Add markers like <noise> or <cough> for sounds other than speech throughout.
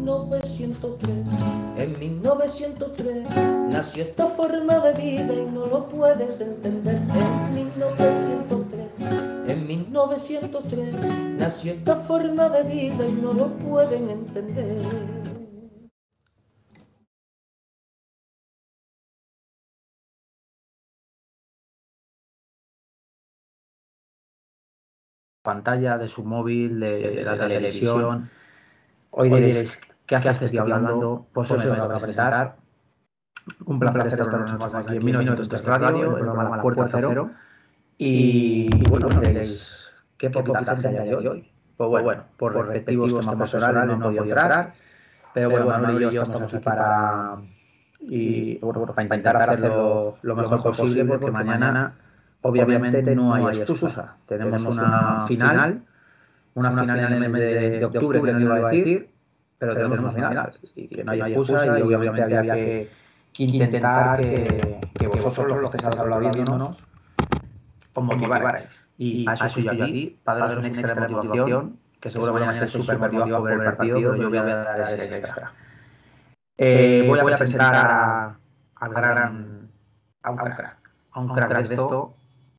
1903. En 1903 nació esta forma de vida y no lo puedes entender. En 1903, en 1903 nació esta forma de vida y no lo pueden entender. pantalla de su móvil, de, la, televisión. Hoy diréis, ¿qué haces este hablando? Pues eso me toca presentar. Un placer estar con aquí en minutos de radio, el programa La Puerta Cero. Y, bueno, diréis, ¿qué poquita gente hay hoy? Pues bueno, por, respectivos temas personales no he podido entrar, pero bueno, Manuel y yo estamos aquí para, y, bueno, para intentar hacerlo lo mejor posible porque mañana obviamente no hay excusa. Tenemos una final, una final en el mes de, octubre, que no iba a decir, pero tenemos una final. Y que no hay excusa y obviamente había que intentar que, que vosotros, los que estáis hablando viéndonos, os motivarais. Y a eso yo aquí, para daros una extra motivación, que seguro mañana estéis súper motivados por ver el partido, pero yo voy a dar ese extra. Eh, voy a presentar a, al gran, a un crack, a un crack de esto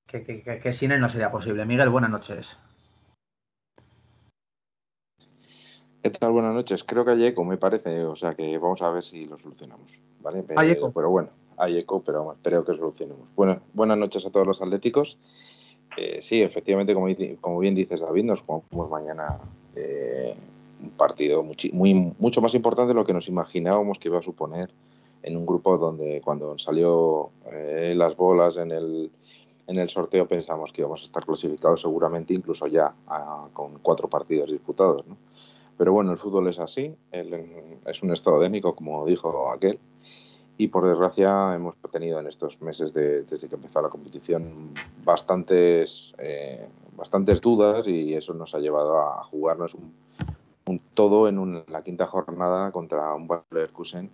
que, sin él no sería posible. Miguel, buenas noches. ¿Qué tal? Buenas noches. Creo que hay eco, me parece. O sea que vamos a ver si lo solucionamos. ¿vale? Pero, hay eco. Pero bueno, hay eco, pero espero que solucionemos. Bueno, buenas noches a todos los atléticos. Eh, sí, efectivamente, como, como, bien dices, David, nos jugamos mañana eh, un partido muy, mucho más importante de lo que nos imaginábamos que iba a suponer en un grupo donde cuando salió eh, las bolas en el en el sorteo pensamos que íbamos a estar clasificados seguramente incluso ya con cuatro partidos disputados. ¿no? Pero bueno, el fútbol es así, es un estado dénico, como dijo aquel, y por desgracia hemos tenido en estos meses de, desde que empezó la competición bastantes, eh, bastantes dudas y eso nos ha llevado a jugarnos un, todo en, la quinta jornada contra un Leverkusen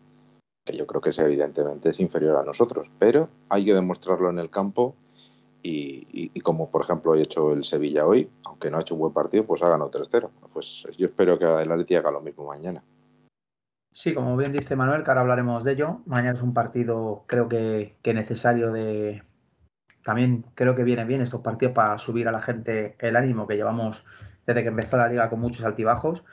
que yo creo que es evidentemente es inferior a nosotros, pero hay que demostrarlo en el campo y, como por ejemplo ha hecho el Sevilla hoy, aunque no ha hecho un buen partido, pues ha ganado 3-0. Pues yo espero que el Atleti haga lo mismo mañana. Sí, como bien dice Manuel, que ahora hablaremos de ello. Mañana es un partido, creo que, necesario de. También creo que viene bien estos partidos para subir a la gente el ánimo que llevamos desde que empezó la liga con muchos altibajos.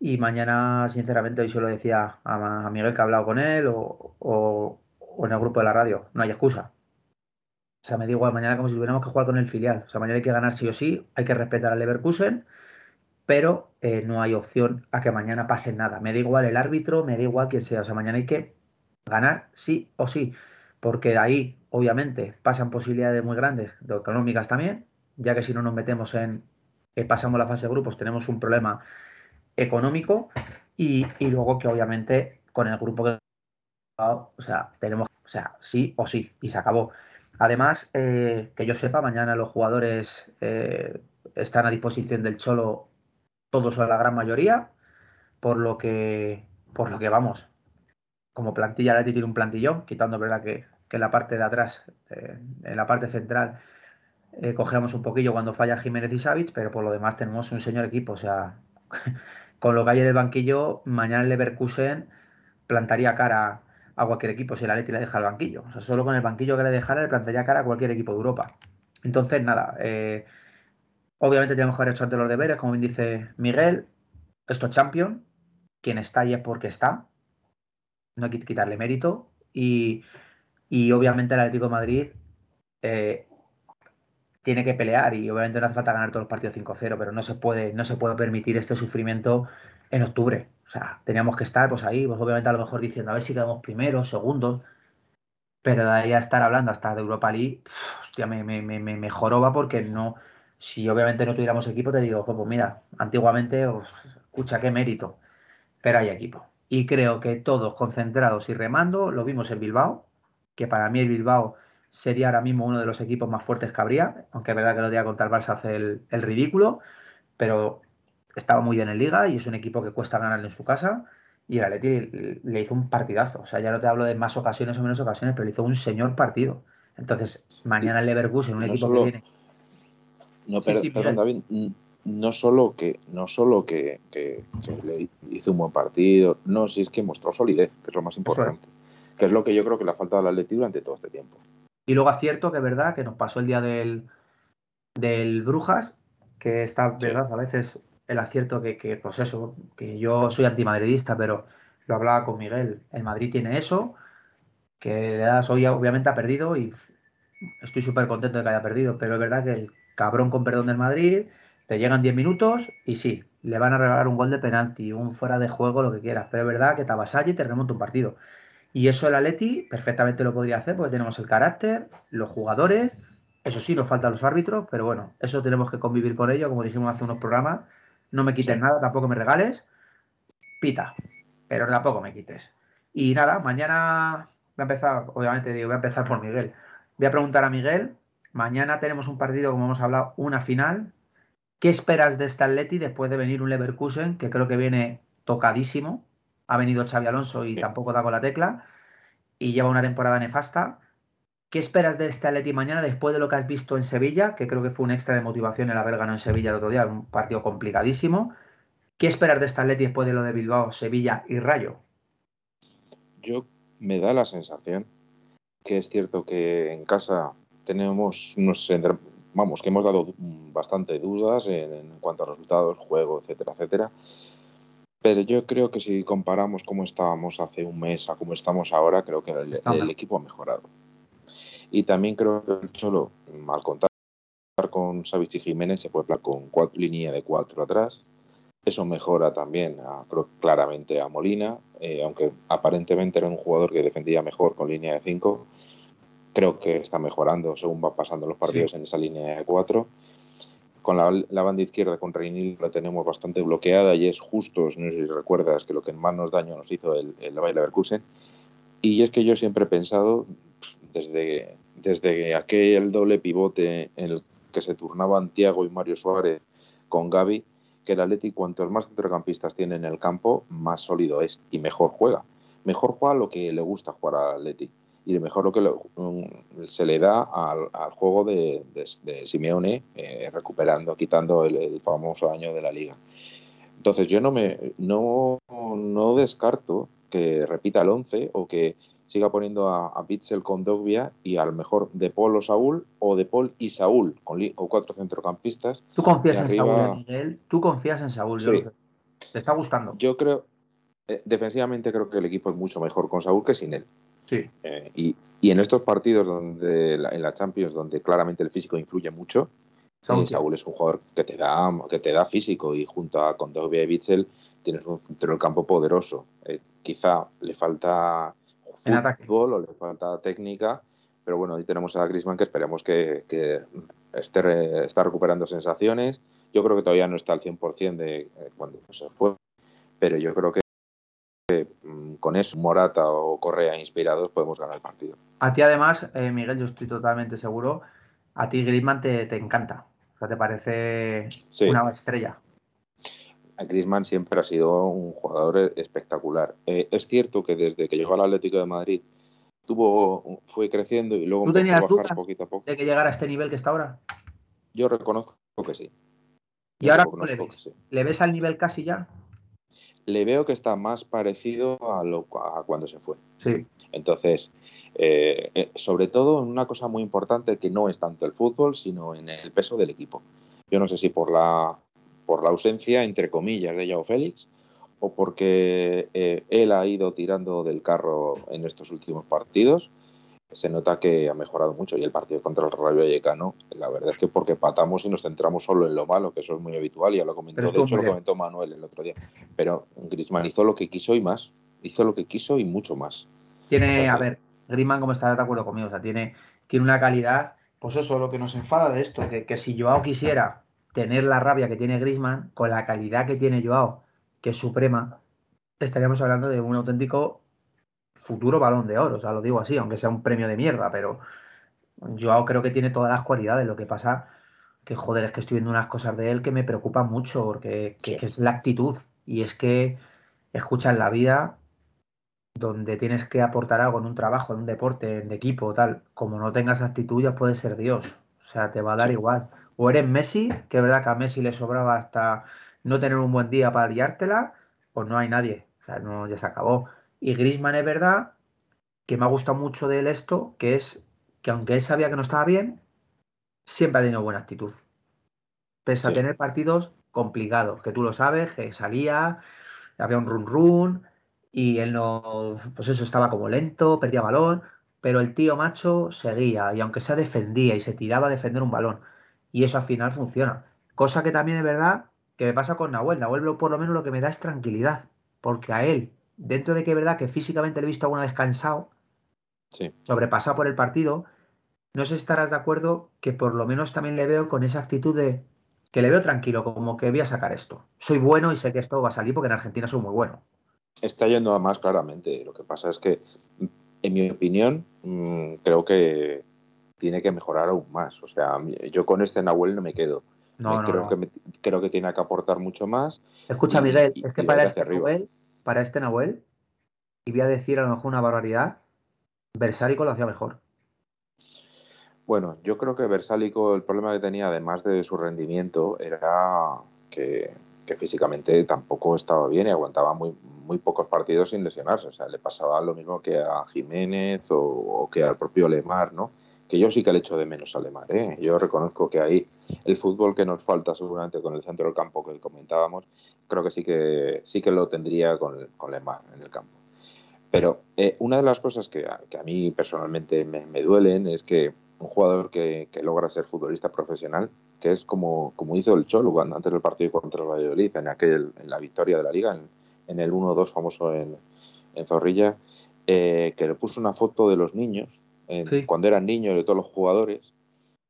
Y mañana, sinceramente, hoy se lo decía a, Miguel que ha hablado con él o en el grupo de la radio. No hay excusa o sea, me da igual mañana como si tuviéramos que jugar con el filial. O sea, mañana hay que ganar sí o sí, hay que respetar al Leverkusen, pero eh, no hay opción a que mañana pase nada. Me da igual el árbitro, me da igual quién sea. O sea, mañana hay que ganar sí o sí, porque de ahí, obviamente, pasan posibilidades muy grandes, de económicas también, ya que si no nos metemos en, que pasamos la fase de grupos, tenemos un problema económico y, y luego que obviamente con el grupo que o sea, tenemos, o sea, sí o sí, y se acabó. Además, eh, que yo sepa, mañana los jugadores eh, están a disposición del Cholo, todos o la gran mayoría, por lo que, por lo que vamos, como plantilla, Leti tiene un plantillón, quitando verdad que, en la parte de atrás, eh, en la parte central, cogemos un poquillo cuando falla Jiménez y Savic, pero por lo demás tenemos un señor equipo, o sea, <laughs> con lo que hay en el banquillo, mañana el Leverkusen plantaría cara a cualquier equipo si el Atleti le deja el banquillo. O sea, solo con el banquillo que le dejara le plantearía cara a cualquier equipo de Europa. Entonces, nada, eh, obviamente tenemos que haber hecho antes los deberes, como bien dice Miguel. Esto es Champion. Quien está ahí es porque está. No hay que quitarle mérito. Y, obviamente el Atlético de Madrid eh, tiene que pelear y obviamente no hace falta ganar todos los partidos 5-0, pero no se puede, no se puede permitir este sufrimiento en octubre. O sea, teníamos que estar pues ahí, pues obviamente a lo mejor diciendo a ver si quedamos primeros, segundos, pero de ahí a estar hablando hasta de Europa League, hostia, me, me, porque no, si obviamente no tuviéramos equipo, te digo, pues, mira, antiguamente, escucha, qué mérito. pero hay equipo. Y creo que todos concentrados y remando, lo vimos en Bilbao, que para mí el Bilbao sería ahora mismo uno de los equipos más fuertes que habría, aunque es verdad que lo día contra el Barça hace el, el ridículo, pero estaba muy bien en liga y es un equipo que cuesta ganarle en su casa. Y el Atleti le hizo un partidazo. O sea, ya no te hablo de más ocasiones o menos ocasiones, pero le hizo un señor partido. Entonces, mañana el Leverkusen, un No equipo solo- que viene. No, pero, sí, perdón. David, no solo que no solo que, que- que le hizo un buen partido, no, si es que mostró solidez, que es lo más importante, que es lo que yo creo que le ha faltado al Atleti durante todo este tiempo. Y luego acierto que es verdad que nos pasó el día del, del Brujas, que está, verdad, a veces el acierto que, que, pues eso, que yo soy antimadridista, pero lo hablaba con Miguel. El Madrid tiene eso, que hoy, obviamente ha perdido y estoy súper contento de que haya perdido, pero es verdad que el cabrón con perdón del Madrid, te llegan 10 minutos y sí, le van a regalar un gol de penalti, un fuera de juego, lo que quieras, pero es verdad que te avasalla y te remonta un partido. Y eso el Atleti perfectamente lo podría hacer porque tenemos el carácter, los jugadores, eso sí, nos faltan los árbitros, pero bueno, eso tenemos que convivir con ello, como dijimos hace unos programas. No me quites nada, tampoco me regales, pita, pero tampoco me quites. Y nada, mañana voy a empezar, obviamente digo, voy a empezar por Miguel. Voy a preguntar a Miguel, mañana tenemos un partido, como hemos hablado, una final. ¿Qué esperas de este Atleti después de venir un Leverkusen, que creo que viene tocadísimo? Ha venido Xavi Alonso y tampoco da con la tecla y lleva una temporada nefasta. ¿Qué esperas de este Atleti mañana después de lo que has visto en Sevilla? Que creo que fue un extra de motivación el haber ganado en Sevilla el otro día, un partido complicadísimo. ¿Qué esperas de este Atleti después de lo de Bilbao, Sevilla y Rayo? Yo me da la sensación que es cierto que en casa tenemos unos vamos que hemos dado bastante dudas en, en cuanto a resultados, juego, etcétera, etcétera. Pero yo creo que si comparamos cómo estábamos hace un mes a cómo estamos ahora, creo que el, el equipo ha mejorado. Y también creo que el Cholo, al contar con Savich y Jiménez, se puede hablar con cuatro, línea de cuatro atrás. Eso mejora también, a- creo, claramente a Molina, eh, aunque aparentemente era un jugador que defendía mejor con línea de 5. Creo que está mejorando según va pasando los partidos en esa línea de 4. Con la, la banda izquierda con Reinil la tenemos bastante bloqueada y es justo, no sé si recuerdas, que lo que más nos daño nos hizo el, el Leverkusen. Y es que yo siempre he pensado, desde, desde aquel doble pivote en el que se turnaban Tiago y Mario Suárez con Gaby, que el Atleti cuantos más centrocampistas tiene en el campo, más sólido es y mejor juega. Mejor juega lo que le gusta jugar al Atleti y mejor lo que um, se le da al, juego de Simeone, eh, recuperando, quitando el, el famoso año de la liga. Entonces yo no me no, no descarto que repita el 11 o que siga poniendo a, a Bitzel con Dogbia y a lo mejor De Paul o Saúl o De Paul y Saúl con o cuatro centrocampistas. ¿Tú confías en arriba- Saúl, eh, Miguel? ¿Tú confías en Saúl? Sí. ¿Te está gustando? Yo creo, eh, defensivamente creo que el equipo es mucho mejor con Saúl que sin él. Sí. Eh, y, y en estos partidos donde la- en la Champions donde claramente el físico influye mucho, Saúl, Eh, Saúl es un jugador que te da que te da físico y junto a con Dogbia y Bitzel tienes un centro del campo poderoso. Quizá le falta En ataque. o le falta técnica, pero bueno, ahí tenemos a Griezmann que esperemos que, que esté re- está recuperando sensaciones. Yo creo que todavía no está al 100% de eh, cuando se fue, pero yo creo que que, mm, con eso, Morata o Correa inspirados, podemos ganar el partido. A ti además, eh, Miguel, yo estoy totalmente seguro, a ti Griezmann te, te encanta. O sea, te parece Sí. una estrella. A Griezmann siempre ha sido un jugador espectacular. Eh, es cierto que desde que llegó al Atlético de Madrid tuvo, fue creciendo y luego ¿Tú tenías a dudas? poquito a poco. De que llegara a este nivel que está ahora. Yo reconozco que sí. ¿Y Yo ahora cómo le ves? que sí. ¿Le ves al nivel casi ya? Le veo que está más parecido a, lo, a cuando se fue. Sí. Entonces, eh, eh, sobre todo en una cosa muy importante que no es tanto el fútbol, sino en el peso del equipo. Yo no sé si por la, por la ausencia, entre comillas, de Yao Félix o porque eh, él ha ido tirando del carro en estos últimos partidos. Se nota que ha mejorado mucho y el partido contra el Rayo Vallecano, la verdad es que porque patamos y nos centramos solo en lo malo, que eso es muy habitual, ya lo comentó, de hecho lo comentó Manuel el otro día. Pero Griezmann hizo lo que quiso y más, hizo lo que quiso y mucho más. Tiene, a ver, Griezmann, como estará de acuerdo conmigo, o sea, tiene, tiene una calidad, pues eso, lo que nos enfada de esto, que, que si Joao quisiera tener la rabia que tiene Griezmann, con la calidad que tiene Joao, que es suprema, estaríamos hablando de un auténtico futuro balón de oro, o sea, lo digo así, aunque sea un premio de mierda, pero yo creo que tiene todas las cualidades. Lo que pasa que, joder, es que estoy viendo unas cosas de él que me preocupan mucho, porque que, es la actitud. Y es que, escucha, en la vida, donde tienes que aportar algo en un trabajo, en un deporte, en de equipo, tal, como no tengas actitud, ya puedes ser Dios. O sea, te va a dar igual. O eres Messi, que es verdad que a Messi le sobraba hasta no tener un buen día para liártela, pues no hay nadie. O sea, no, ya se acabó. Y Grisman es verdad que me ha gustado mucho de él esto, que es que aunque él sabía que no estaba bien, siempre ha tenido buena actitud. Pese a tener partidos complicados, que tú lo sabes, que salía, había un run run y él no, pues eso estaba como lento, perdía balón, pero el tío macho seguía y aunque se defendía y se tiraba a defender un balón y eso al final funciona. Cosa que también es verdad que me pasa con Nahuel. Nahuel por lo menos lo que me da es tranquilidad, porque a él, dentro de que es verdad que físicamente le he visto alguna vez cansado, sí. sobrepasado por el partido, no sé si estarás de acuerdo que por lo menos también le veo con esa actitud de que le veo tranquilo, como que voy a sacar esto. Soy bueno y sé que esto va a salir porque en Argentina soy muy bueno. Está yendo a más claramente. Lo que pasa es que, en mi opinión, mm, creo que tiene que mejorar aún más. O sea, yo con este Nahuel no me quedo. No, creo, Que creo que tiene que aportar mucho más. Escucha, Miguel, es que para este, Nahuel, para este Nahuel, y voy a decir a lo mejor una barbaridad, Versálico lo hacía mejor. Bueno, yo creo que Versálico, el problema que tenía, además de su rendimiento, era que, físicamente tampoco estaba bien y aguantaba muy, muy pocos partidos sin lesionarse. O sea, le pasaba lo mismo que a Jiménez o, que al propio Lemar, ¿no? Que yo sí que le echo de menos a Lemar, ¿eh? Yo reconozco que ahí el fútbol que nos falta seguramente con el centro del campo que comentábamos, creo que sí que, sí que lo tendría con, con Lemar en el campo. Pero eh, una de las cosas que a, mí personalmente me duelen es que un jugador que, logra ser futbolista profesional, que es como, como hizo el Cholo cuando, antes del partido contra el Valladolid, en, aquel, en la victoria de la liga, en, el 1-2 famoso en, Zorrilla, eh, que le puso una foto de los niños, cuando eran niños, de todos los jugadores,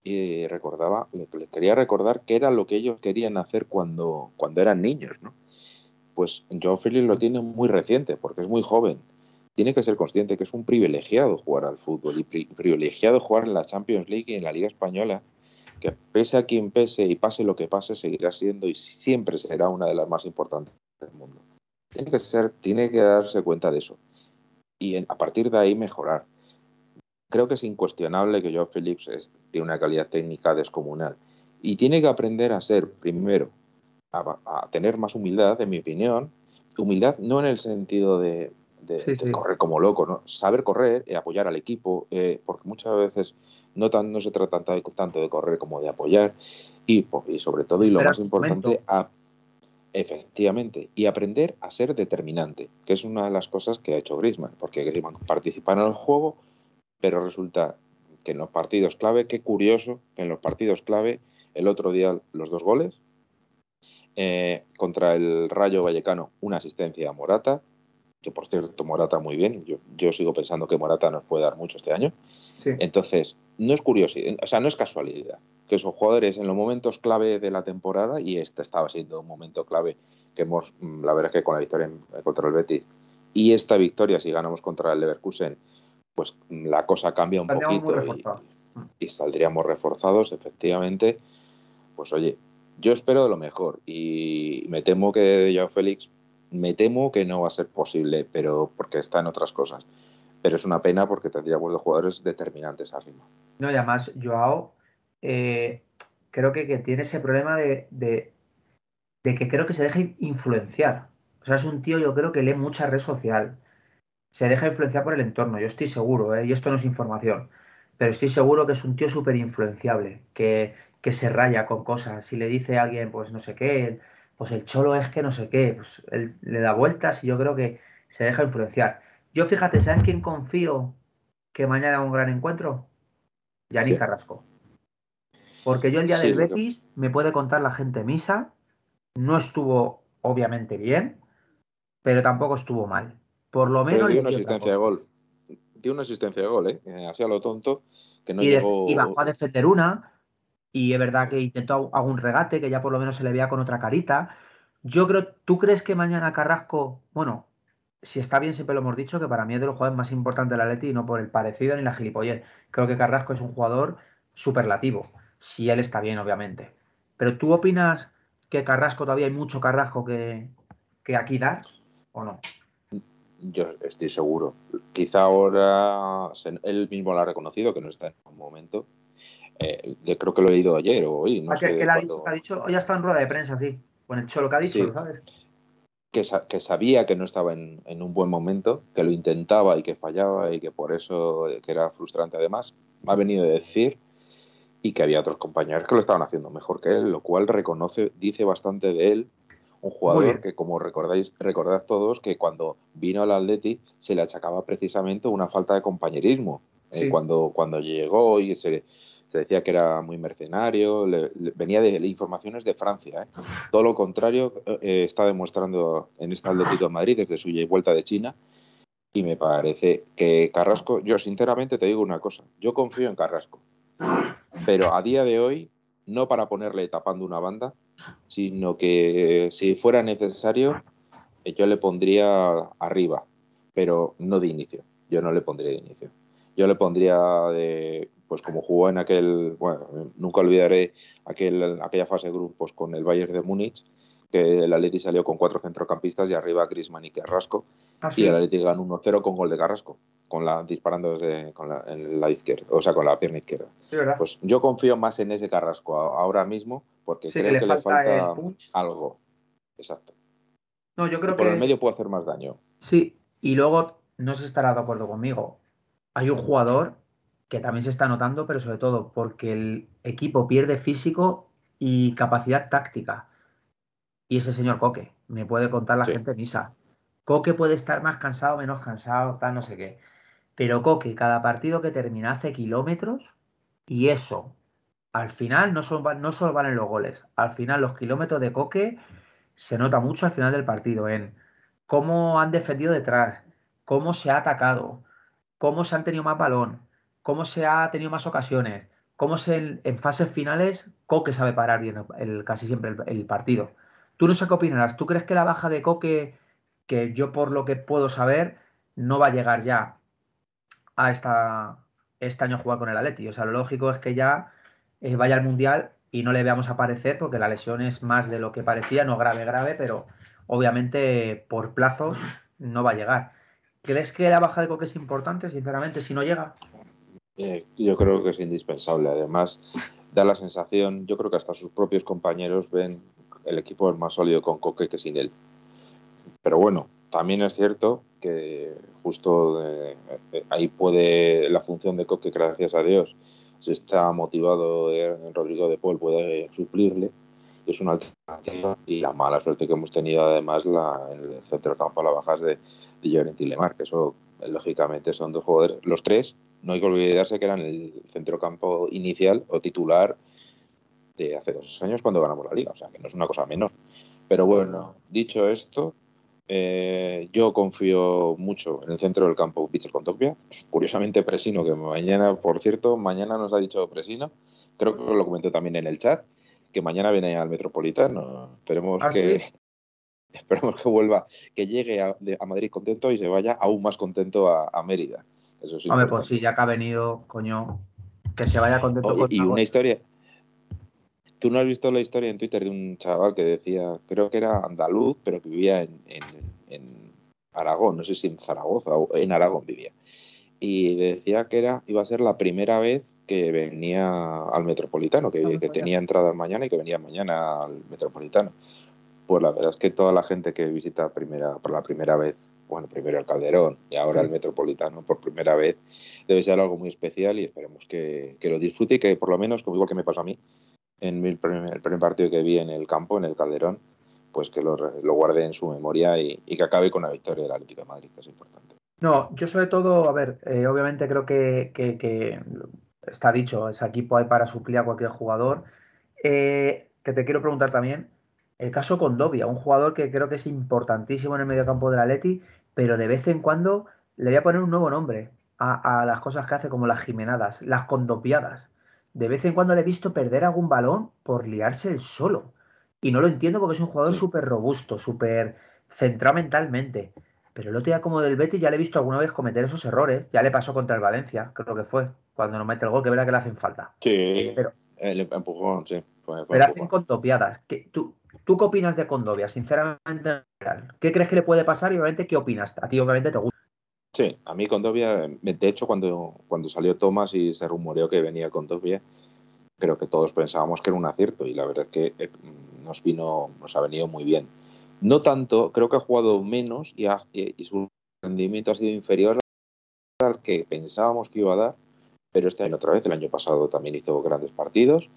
y recordaba, le, quería recordar qué era lo que ellos querían hacer cuando, cuando eran niños, ¿no? Pues Joe Félix lo tiene muy reciente, porque es muy joven tiene que ser consciente que es un privilegiado jugar al fútbol y privilegiado jugar en la Champions League y en la Liga Española, que pese a quien pese y pase lo que pase, seguirá siendo y siempre será una de las más importantes del mundo. Tiene que, ser, tiene que darse cuenta de eso y a partir de ahí mejorar. Creo que es incuestionable que Joe Phillips es, tiene una calidad técnica descomunal. Y tiene que aprender a ser, primero, a tener más humildad, en mi opinión, humildad no en el sentido de, de, correr como loco, ¿no? Saber correr, y apoyar al equipo, eh, porque muchas veces no, tan, no se trata tanto de, correr como de apoyar. Y, y sobre todo, y lo más importante, a, efectivamente, y aprender a ser determinante, que es una de las cosas que ha hecho Griezmann, porque Griezmann participa en el juego, pero resulta que en los partidos clave, qué curioso, que en los partidos clave, el otro día los dos goles, eh, contra el Rayo Vallecano, una asistencia a Morata, que por cierto Morata muy bien, yo, yo sigo pensando que Morata nos puede dar mucho este año. Entonces, no es curiosidad, o sea, no es casualidad que esos jugadores en los momentos clave de la temporada, y este estaba siendo un momento clave que hemos, mm, la verdad es que con la victoria contra el Betis y esta victoria si ganamos contra el Leverkusen, pues la cosa cambia un poquito y, y, saldríamos reforzados, efectivamente. Pues oye, yo espero de lo mejor y me temo que Joao Félix me temo que no va a ser posible, pero porque está en otras cosas. Pero es una pena porque tendríamos de jugadores determinantes arriba. No, y además, Joao, eh, creo que, tiene ese problema de, que creo que se deja influenciar. O sea, es un tío, yo creo que lee mucha red social. Se deja influenciar por el entorno, yo estoy seguro, ¿eh? y esto no es información, pero estoy seguro que es un tío súper influenciable, que, que se raya con cosas. Si le dice a alguien, pues no sé qué, pues el cholo es que no sé qué, pues él le da vueltas y yo creo que se deja influenciar. Yo fíjate, ¿sabes quién confío que mañana un gran encuentro? Yannick Carrasco. Porque yo el día del Betis me puede contar la gente misa, no estuvo obviamente bien, pero tampoco estuvo mal. Por lo menos. Dio una asistencia de gol. Dio una asistencia de gol, ¿eh? Así a lo tonto, que no llegó. Y bajó a defender una, y es verdad que intentó algún regate que ya por lo menos se le veía con otra carita. Yo creo, ¿tú crees que mañana Carrasco, bueno, si está bien, siempre lo hemos dicho, que para mí es de los jugadores más importantes del Atleti y no por el parecido ni la gilipollez. Creo que Carrasco es un jugador superlativo, si él está bien, obviamente. Pero ¿tú opinas que Carrasco todavía hay mucho Carrasco que, que aquí dar o no? Yo estoy seguro. Quizá ahora él mismo lo ha reconocido que no está en un momento. Eh, yo creo que lo he leído ayer o hoy. No ah, sé ha, dicho, ha dicho, hoy estado en rueda de prensa, sí. Con el Cholo que ha dicho, ¿sabes? Que, que, sabía que no estaba en, en, un buen momento, que lo intentaba y que fallaba y que por eso que era frustrante además. Me ha venido a decir y que había otros compañeros que lo estaban haciendo mejor que él, lo cual reconoce, dice bastante de él un jugador que, como recordáis, recordad todos, que cuando vino al Atleti se le achacaba precisamente una falta de compañerismo. Eh, cuando, cuando llegó y se, se, decía que era muy mercenario, venía de, informaciones de Francia. ¿eh? Todo lo contrario eh, está demostrando en este Atlético de Madrid desde su vuelta de China. Y me parece que Carrasco, yo sinceramente te digo una cosa, yo confío en Carrasco, pero a día de hoy, no para ponerle tapando una banda, sino que si fuera necesario, yo le pondría arriba, pero no de inicio. Yo no le pondría de inicio. Yo le pondría de, pues como jugó en aquel, bueno, nunca olvidaré aquel, aquella fase de grupos con el Bayern de Múnich, que el Atleti salió con cuatro centrocampistas y arriba Griezmann y Carrasco, ah, y el Atleti ganó 1-0 con gol de Carrasco con la, disparando desde con la, en la izquierda, o sea, con la pierna izquierda. pues yo confío más en ese Carrasco ahora mismo porque creo que le falta algo. Exacto. No, yo creo por que. el medio puede hacer más daño. Sí, y luego no se estará de acuerdo conmigo. Hay un jugador que también se está notando, pero sobre todo porque el equipo pierde físico y capacidad táctica. Y ese señor Coque, me puede contar la gente misa. Coque puede estar más cansado, menos cansado, tal, no sé qué. Pero Coque, cada partido que termina hace kilómetros y eso, al final no solo, no solo valen los goles, al final los kilómetros de Coque se nota mucho al final del partido en cómo han defendido detrás, cómo se ha atacado, cómo se han tenido más balón, cómo se ha tenido más ocasiones, cómo se, en fases finales Coque sabe parar bien el, casi siempre el, partido. Tú no sé qué opinarás, ¿tú crees que la baja de Coque, que yo por lo que puedo saber, no va a llegar ya a esta, este año jugar con el Atleti. O sea, lo lógico es que ya vaya al Mundial y no le veamos aparecer porque la lesión es más de lo que parecía, no grave, grave, pero obviamente por plazos no va a llegar. ¿Crees que la baja de Coque es importante, sinceramente, si no llega? Eh, yo creo que es indispensable. Además, da la sensación, yo creo que hasta sus propios compañeros ven el equipo más sólido con Coque que sin él. Pero bueno, también es cierto que justo eh, eh, ahí puede la función de Coque, gracias a Dios, si está motivado eh, Rodrigo de Paul puede suplirle y es una alternativa y la mala suerte que hemos tenido además la, en el centro campo a la bajas de, de Llorente y Lemar, que eso lógicamente son dos jugadores, los tres, no hay que olvidarse que eran el centrocampo inicial o titular de hace dos años cuando ganamos la liga, o sea que no es una cosa menor. Pero bueno, dicho esto, eh, yo confío mucho en el centro del campo Pitcher con Topia. Curiosamente, Presino, que mañana, por cierto, mañana nos ha dicho Presino, creo que lo comenté también en el chat, que mañana viene al Metropolitano. Esperemos ¿Ah, que. <laughs> Esperemos que vuelva, que llegue a, Madrid contento y se vaya aún más contento a, Mérida. Eso sí. Hombre, pues sí, ya que ha venido, coño, que se vaya contento. y una historia, ¿Tú no has visto la historia en Twitter de un chaval que decía, creo que era andaluz, pero que vivía en, Aragón, no sé si en Zaragoza o en Aragón vivía? Y decía que era, iba a ser la primera vez que venía al Metropolitano, que, que tenía entrada mañana y que venía mañana al Metropolitano. Pues la verdad es que toda la gente que visita primera, por la primera vez, bueno, primero el Calderón y ahora el Metropolitano por primera vez, debe ser algo muy especial y esperemos que, que lo disfrute y que por lo menos, como igual que me pasó a mí, en el primer, partido que vi en el campo, en el Calderón, pues que lo, lo guarde en su memoria y, que acabe con la victoria del Atlético de Madrid, que es importante. No, yo sobre todo, a ver, eh, obviamente creo que, que, está dicho, ese equipo hay para suplir a cualquier jugador. Eh, que te quiero preguntar también, el caso con Dobia, un jugador que creo que es importantísimo en el mediocampo del Atleti, pero de vez en cuando le voy a poner un nuevo nombre a, a las cosas que hace, como las jimenadas, las condopiadas de vez en cuando le he visto perder algún balón por liarse el solo. Y no lo entiendo porque es un jugador súper robusto, súper centrado mentalmente. Pero el otro día como del Betis ya le he visto alguna vez cometer esos errores. Ya le pasó contra el Valencia, creo que fue, cuando nos mete el gol, que verá que le hacen falta. Sí, pero, el empujón, sí. pero hacen contopiadas. ¿Tú, ¿Tú qué opinas de Condovia, sinceramente? ¿Qué crees que le puede pasar y obviamente qué opinas? A ti obviamente te gusta. Sí, a mí Condovia, de hecho cuando, cuando salió Thomas y se rumoreó que venía Condovia, creo que todos pensábamos que era un acierto y la verdad es que eh, nos vino, nos ha venido muy bien. No tanto, creo que ha jugado menos y, y su rendimiento ha sido inferior al que pensábamos que iba a dar, pero este año otra vez, el año pasado también hizo grandes partidos.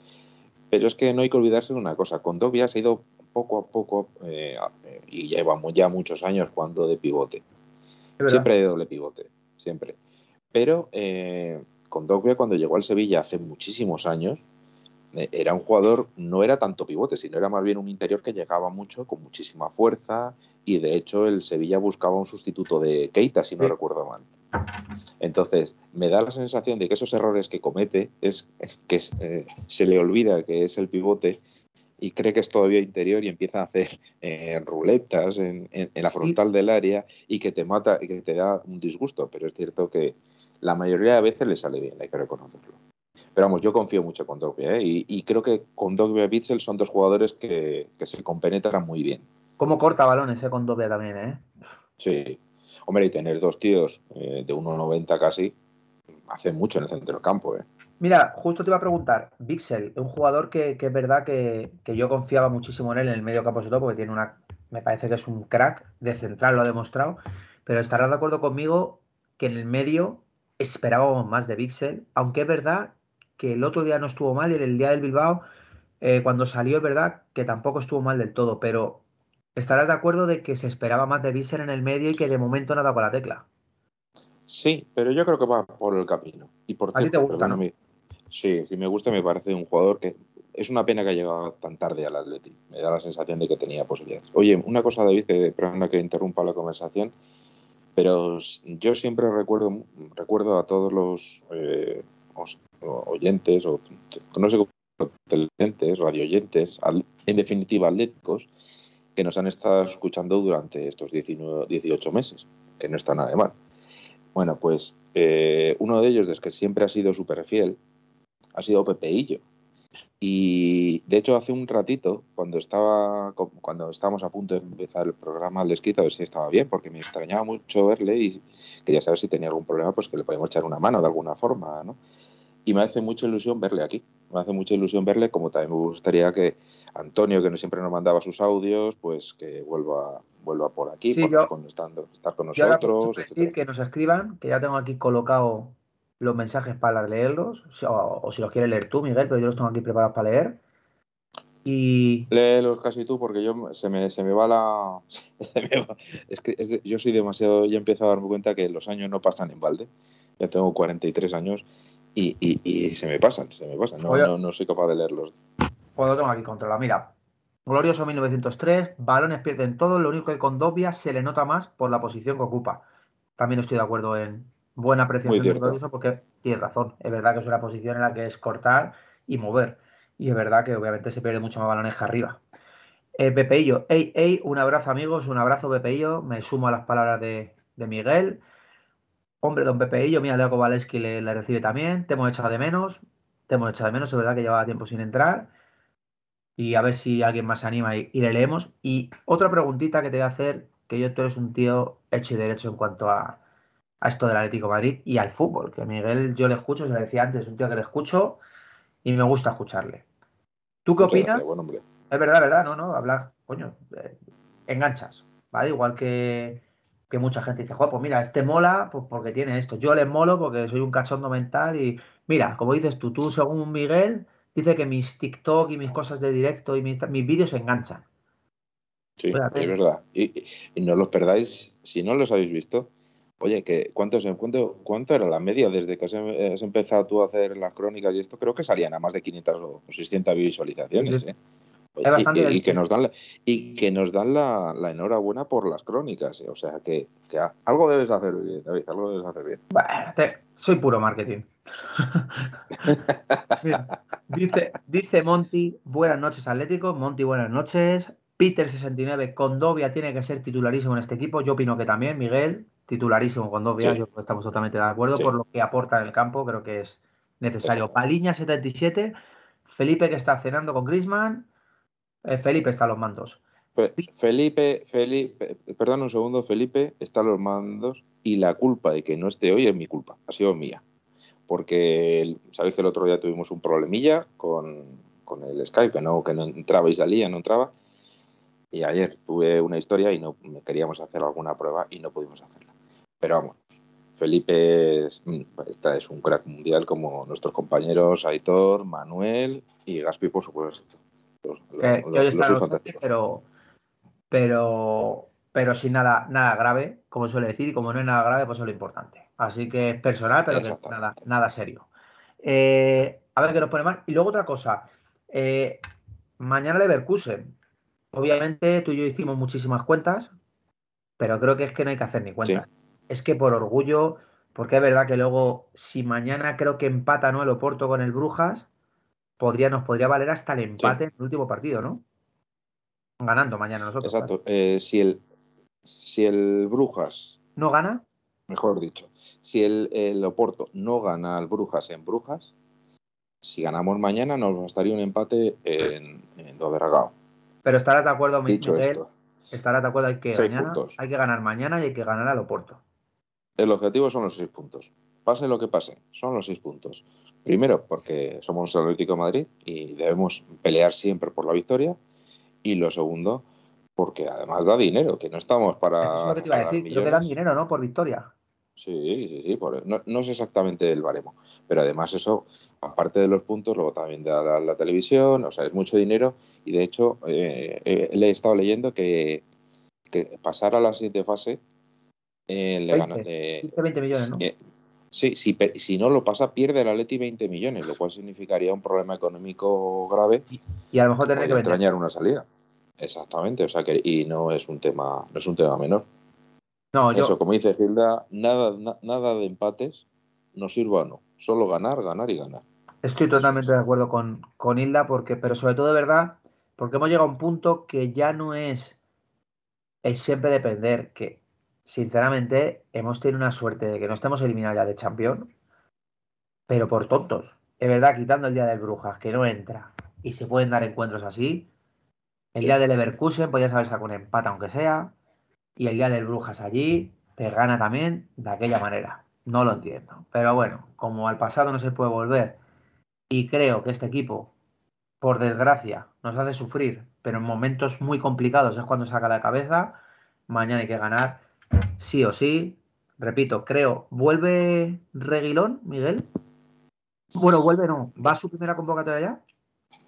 Pero es que no hay que olvidarse de una cosa, Condovia se ha ido poco a poco eh, y llevamos ya muchos años jugando de pivote. Siempre de doble pivote, siempre. Pero eh, Condovia cuando llegó al Sevilla hace muchísimos años, eh, era un jugador, no era tanto pivote, sino era más bien un interior que llegaba mucho, con muchísima fuerza, y de hecho el Sevilla buscaba un sustituto de Keita, si no recuerdo mal. Entonces, me da la sensación de que esos errores que comete es que eh, se le olvida que es el pivote y cree que es todavía interior y empieza a hacer eh, ruletas en, la frontal del área y que te mata y que te da un disgusto. Pero es cierto que la mayoría de veces le sale bien, hay que reconocerlo. Pero vamos, yo confío mucho con Dogbia ¿eh? y, creo que con Dogbia y Bitzel son dos jugadores que, se compenetran muy bien. Cómo corta balones eh, con Dogbia también, ¿eh? Sí. Hombre, y tener dos tíos eh, de 1,90 casi hace mucho en el centro del campo, ¿eh? Mira, justo te iba a preguntar, Bixel, un jugador que, es verdad que, yo confiaba muchísimo en él en el medio campo, sobre todo porque tiene una, me parece que es un crack de central, lo ha demostrado, pero estarás de acuerdo conmigo que en el medio esperábamos más de Bixel, aunque es verdad que el otro día no estuvo mal y el día del Bilbao, eh, cuando salió, es verdad que tampoco estuvo mal del todo, pero estarás de acuerdo de que se esperaba más de Bixel en el medio y que de momento no ha dado con la tecla. Sí, pero yo creo que va por el camino. Y por ¿A ti te gusta, no? Sí, sí me gusta, me parece un jugador que es una pena que ha llegado tan tarde al Atleti. Me da la sensación de que tenía posibilidades. Oye, una cosa, David, que perdona que interrumpa la conversación, pero yo siempre recuerdo, recuerdo a todos los eh, oyentes, o no sé cómo, televidentes, radioyentes, en definitiva atléticos, que nos han estado escuchando durante estos 19, 18 meses, que no está nada de mal. Bueno, pues eh, uno de ellos, desde que siempre ha sido súper fiel, ha sido Pepeillo. Y de hecho, hace un ratito, cuando estaba cuando estábamos a punto de empezar el programa, le escrito a ver si estaba bien, porque me extrañaba mucho verle y quería saber si tenía algún problema, pues que le podíamos echar una mano de alguna forma, ¿no? y me hace mucha ilusión verle aquí. Me hace mucha ilusión verle, como también me gustaría que Antonio, que no siempre nos mandaba sus audios, pues que vuelva, vuelva por aquí, por con, estando, estar con nosotros. decir que nos escriban, que ya tengo aquí colocado los mensajes para leerlos, o, si los quieres leer tú, Miguel, pero yo los tengo aquí preparados para leer. Y... Léelos casi tú, porque yo se me, se me va la. <laughs> Es que yo soy demasiado. Ya he empezado a darme cuenta que los años no pasan en balde. Ya tengo 43 años y, y, se me pasan, se me pasan. No, no, soy capaz de leerlos. Pues lo tengo aquí controlado. Mira, glorioso 1903, balones pierden todo, lo único que con Dobia se le nota más por la posición que ocupa. También estoy de acuerdo en buena apreciación de glorioso porque tiene razón. Es verdad que es una posición en la que es cortar y mover. Y es verdad que obviamente se pierde mucho más balones que arriba. Eh, Bepeillo, ey, ey, un abrazo amigos, un abrazo Bepeillo, me sumo a las palabras de, de Miguel. Hombre, don Pepe y yo, mira, Leo Kowaleski le, le, recibe también. Te hemos echado de menos. Te hemos echado de menos, es verdad que llevaba tiempo sin entrar. Y a ver si alguien más se anima y, le leemos. Y otra preguntita que te voy a hacer, que yo tú eres un tío hecho y derecho en cuanto a, esto del Atlético Madrid y al fútbol. Que Miguel yo le escucho, se lo decía antes, es un tío que le escucho y me gusta escucharle. ¿Tú qué opinas? es verdad, verdad, no, no, hablas, coño, eh, enganchas, ¿vale? Igual que que mucha gente dice, pues mira, este mola pues porque tiene esto. Yo les molo porque soy un cachondo mental y mira, como dices tú, tú según Miguel, dice que mis TikTok y mis cosas de directo y mis, vídeos se enganchan. Sí, es verdad. Y, no los perdáis, si no los habéis visto, oye, que ¿cuánto, cuánto, ¿cuánto era la media desde que has, empezado tú a hacer las crónicas y esto? Creo que salían a más de 500 o 600 visualizaciones. ¿eh? y, que nos dan la, y que nos dan la, enhorabuena por las crónicas. Eh. O sea que, algo debes hacer bien, David, algo debes hacer bien. soy puro marketing. <laughs> dice, dice Monty, buenas noches Atlético. Monty, buenas noches. Peter 69, Condovia tiene que ser titularísimo en este equipo. Yo opino que también, Miguel, titularísimo Condovia, yo estamos totalmente de acuerdo por lo que aporta en el campo, creo que es necesario. Paliña 77, Felipe que está cenando con Grisman, eh, Felipe está a los mandos. Felipe, Felipe, perdón un segundo, Felipe está a los mandos y la culpa de que no esté hoy es mi culpa, ha sido mía. Porque sabéis que el otro día tuvimos un problemilla con, con el Skype, no, que no entraba y salía, no entraba. Y ayer tuve una historia y no queríamos hacer alguna prueba y no pudimos hacerla. Pero vamos, Felipe es, mm, esta es un crack mundial como nuestros compañeros Aitor, Manuel y Gaspi, por supuesto. hoy está pero, pero, pero sin nada, nada grave, como suele decir, y como no es nada grave, pues es lo importante. Así que es personal, pero nada, nada serio. Eh, a ver qué nos pone más. Y luego otra cosa. Eh, mañana Leverkusen. Obviamente tú y yo hicimos muchísimas cuentas, pero creo que es que no hay que hacer ni cuentas. Es que por orgullo, porque es verdad que luego, si mañana creo que empata ¿no? el Oporto con el Brujas, podría, nos podría valer hasta el empate en el último partido, ¿no? Ganando mañana nosotros. Exacto. Eh, si, el, si el Brujas. ¿No gana? Mejor dicho. Si el, el Oporto no gana al Brujas en Brujas, si ganamos mañana nos bastaría un empate en, en Dodragao. Pero estarás de acuerdo, Dicho Miguel, estarás de acuerdo, hay que, hay que ganar mañana y hay que ganar al Oporto. El objetivo son los seis puntos. Pase lo que pase, son los seis puntos. Primero, porque somos el Atlético de Madrid y debemos pelear siempre por la victoria. Y lo segundo, porque además da dinero, que no estamos para. Eso es lo que te iba a decir, creo que dan dinero, ¿no? Por victoria. Sí, sí, sí. no, no, sé exactamente el baremo, pero además eso, aparte de los puntos, luego también da la, televisión, o sea, es mucho dinero y de hecho eh, eh, le he estado leyendo que, que pasar a la siguiente fase eh, le 15, 20 millones, ¿no? sí, si, si no lo pasa, pierde el Atleti 20 millones, lo cual significaría un problema económico grave. Y, a lo mejor tener que extrañar una salida. Exactamente, o sea que y no es un tema, no es un tema menor. No, Eso, como dice Gilda, nada, nada de empates, no sirva no. Solo ganar, ganar y ganar. Estoy totalmente de acuerdo con, con Hilda, porque, pero sobre todo de verdad, porque hemos llegado a un punto que ya no es el siempre depender, que sinceramente hemos tenido una suerte de que no estemos eliminados ya de campeón, pero por tontos. Es verdad, quitando el día del Brujas, que no entra, y se pueden dar encuentros así. El día del Leverkusen podías haber sacado un empate, aunque sea y el día del Brujas allí te gana también de aquella manera. No lo entiendo. Pero bueno, como al pasado no se puede volver y creo que este equipo, por desgracia, nos hace sufrir, pero en momentos muy complicados es cuando saca la cabeza, mañana hay que ganar sí o sí. Repito, creo, ¿vuelve Reguilón, Miguel? Bueno, vuelve no. ¿Va a su primera convocatoria ya?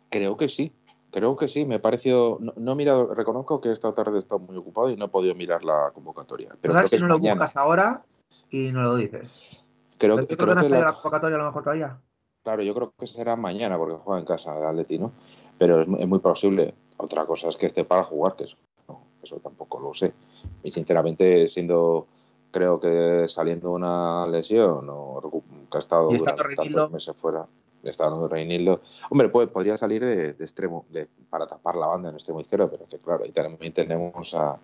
Creo que sí. Creo que sí, me ha parecido. No, he mirado, reconozco que esta tarde he estado muy ocupado y no he podido mirar la convocatoria. Pero pues si no lo buscas ahora y no lo dices. Creo, creo, que no la... la convocatoria a lo mejor todavía. Claro, yo creo que será mañana porque juega en casa el Atleti, ¿no? Pero es, muy posible. Otra cosa es que esté para jugar, que eso, eso tampoco lo sé. Y sinceramente, siendo creo que saliendo una lesión o que ha estado durante tantos meses fuera, está dando Reinildo. Hombre, pues, podría salir de, extremo para tapar la banda en extremo izquierdo, pero que claro, ahí también tenemos a,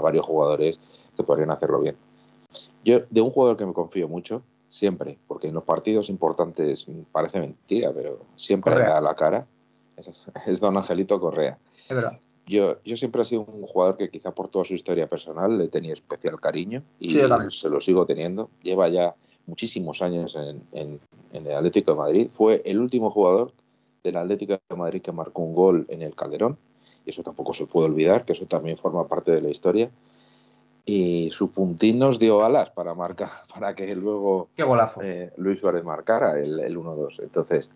varios jugadores que podrían hacerlo bien. Yo, de un jugador que me confío mucho, siempre, porque en los partidos importantes parece mentira, pero siempre da la cara, es, Don Angelito Correa. Es verdad. Yo, yo siempre he sido un jugador que quizá por toda su historia personal le tenía especial cariño y se lo sigo teniendo. Lleva ya muchísimos años en, el Atlético de Madrid. Fue el último jugador del Atlético de Madrid que marcó un gol en el Calderón. Y eso tampoco se puede olvidar, que eso también forma parte de la historia. Y su puntín nos dio alas para marcar, <laughs> para que luego eh, Luis Suárez marcara el, el 1-2. Entonces,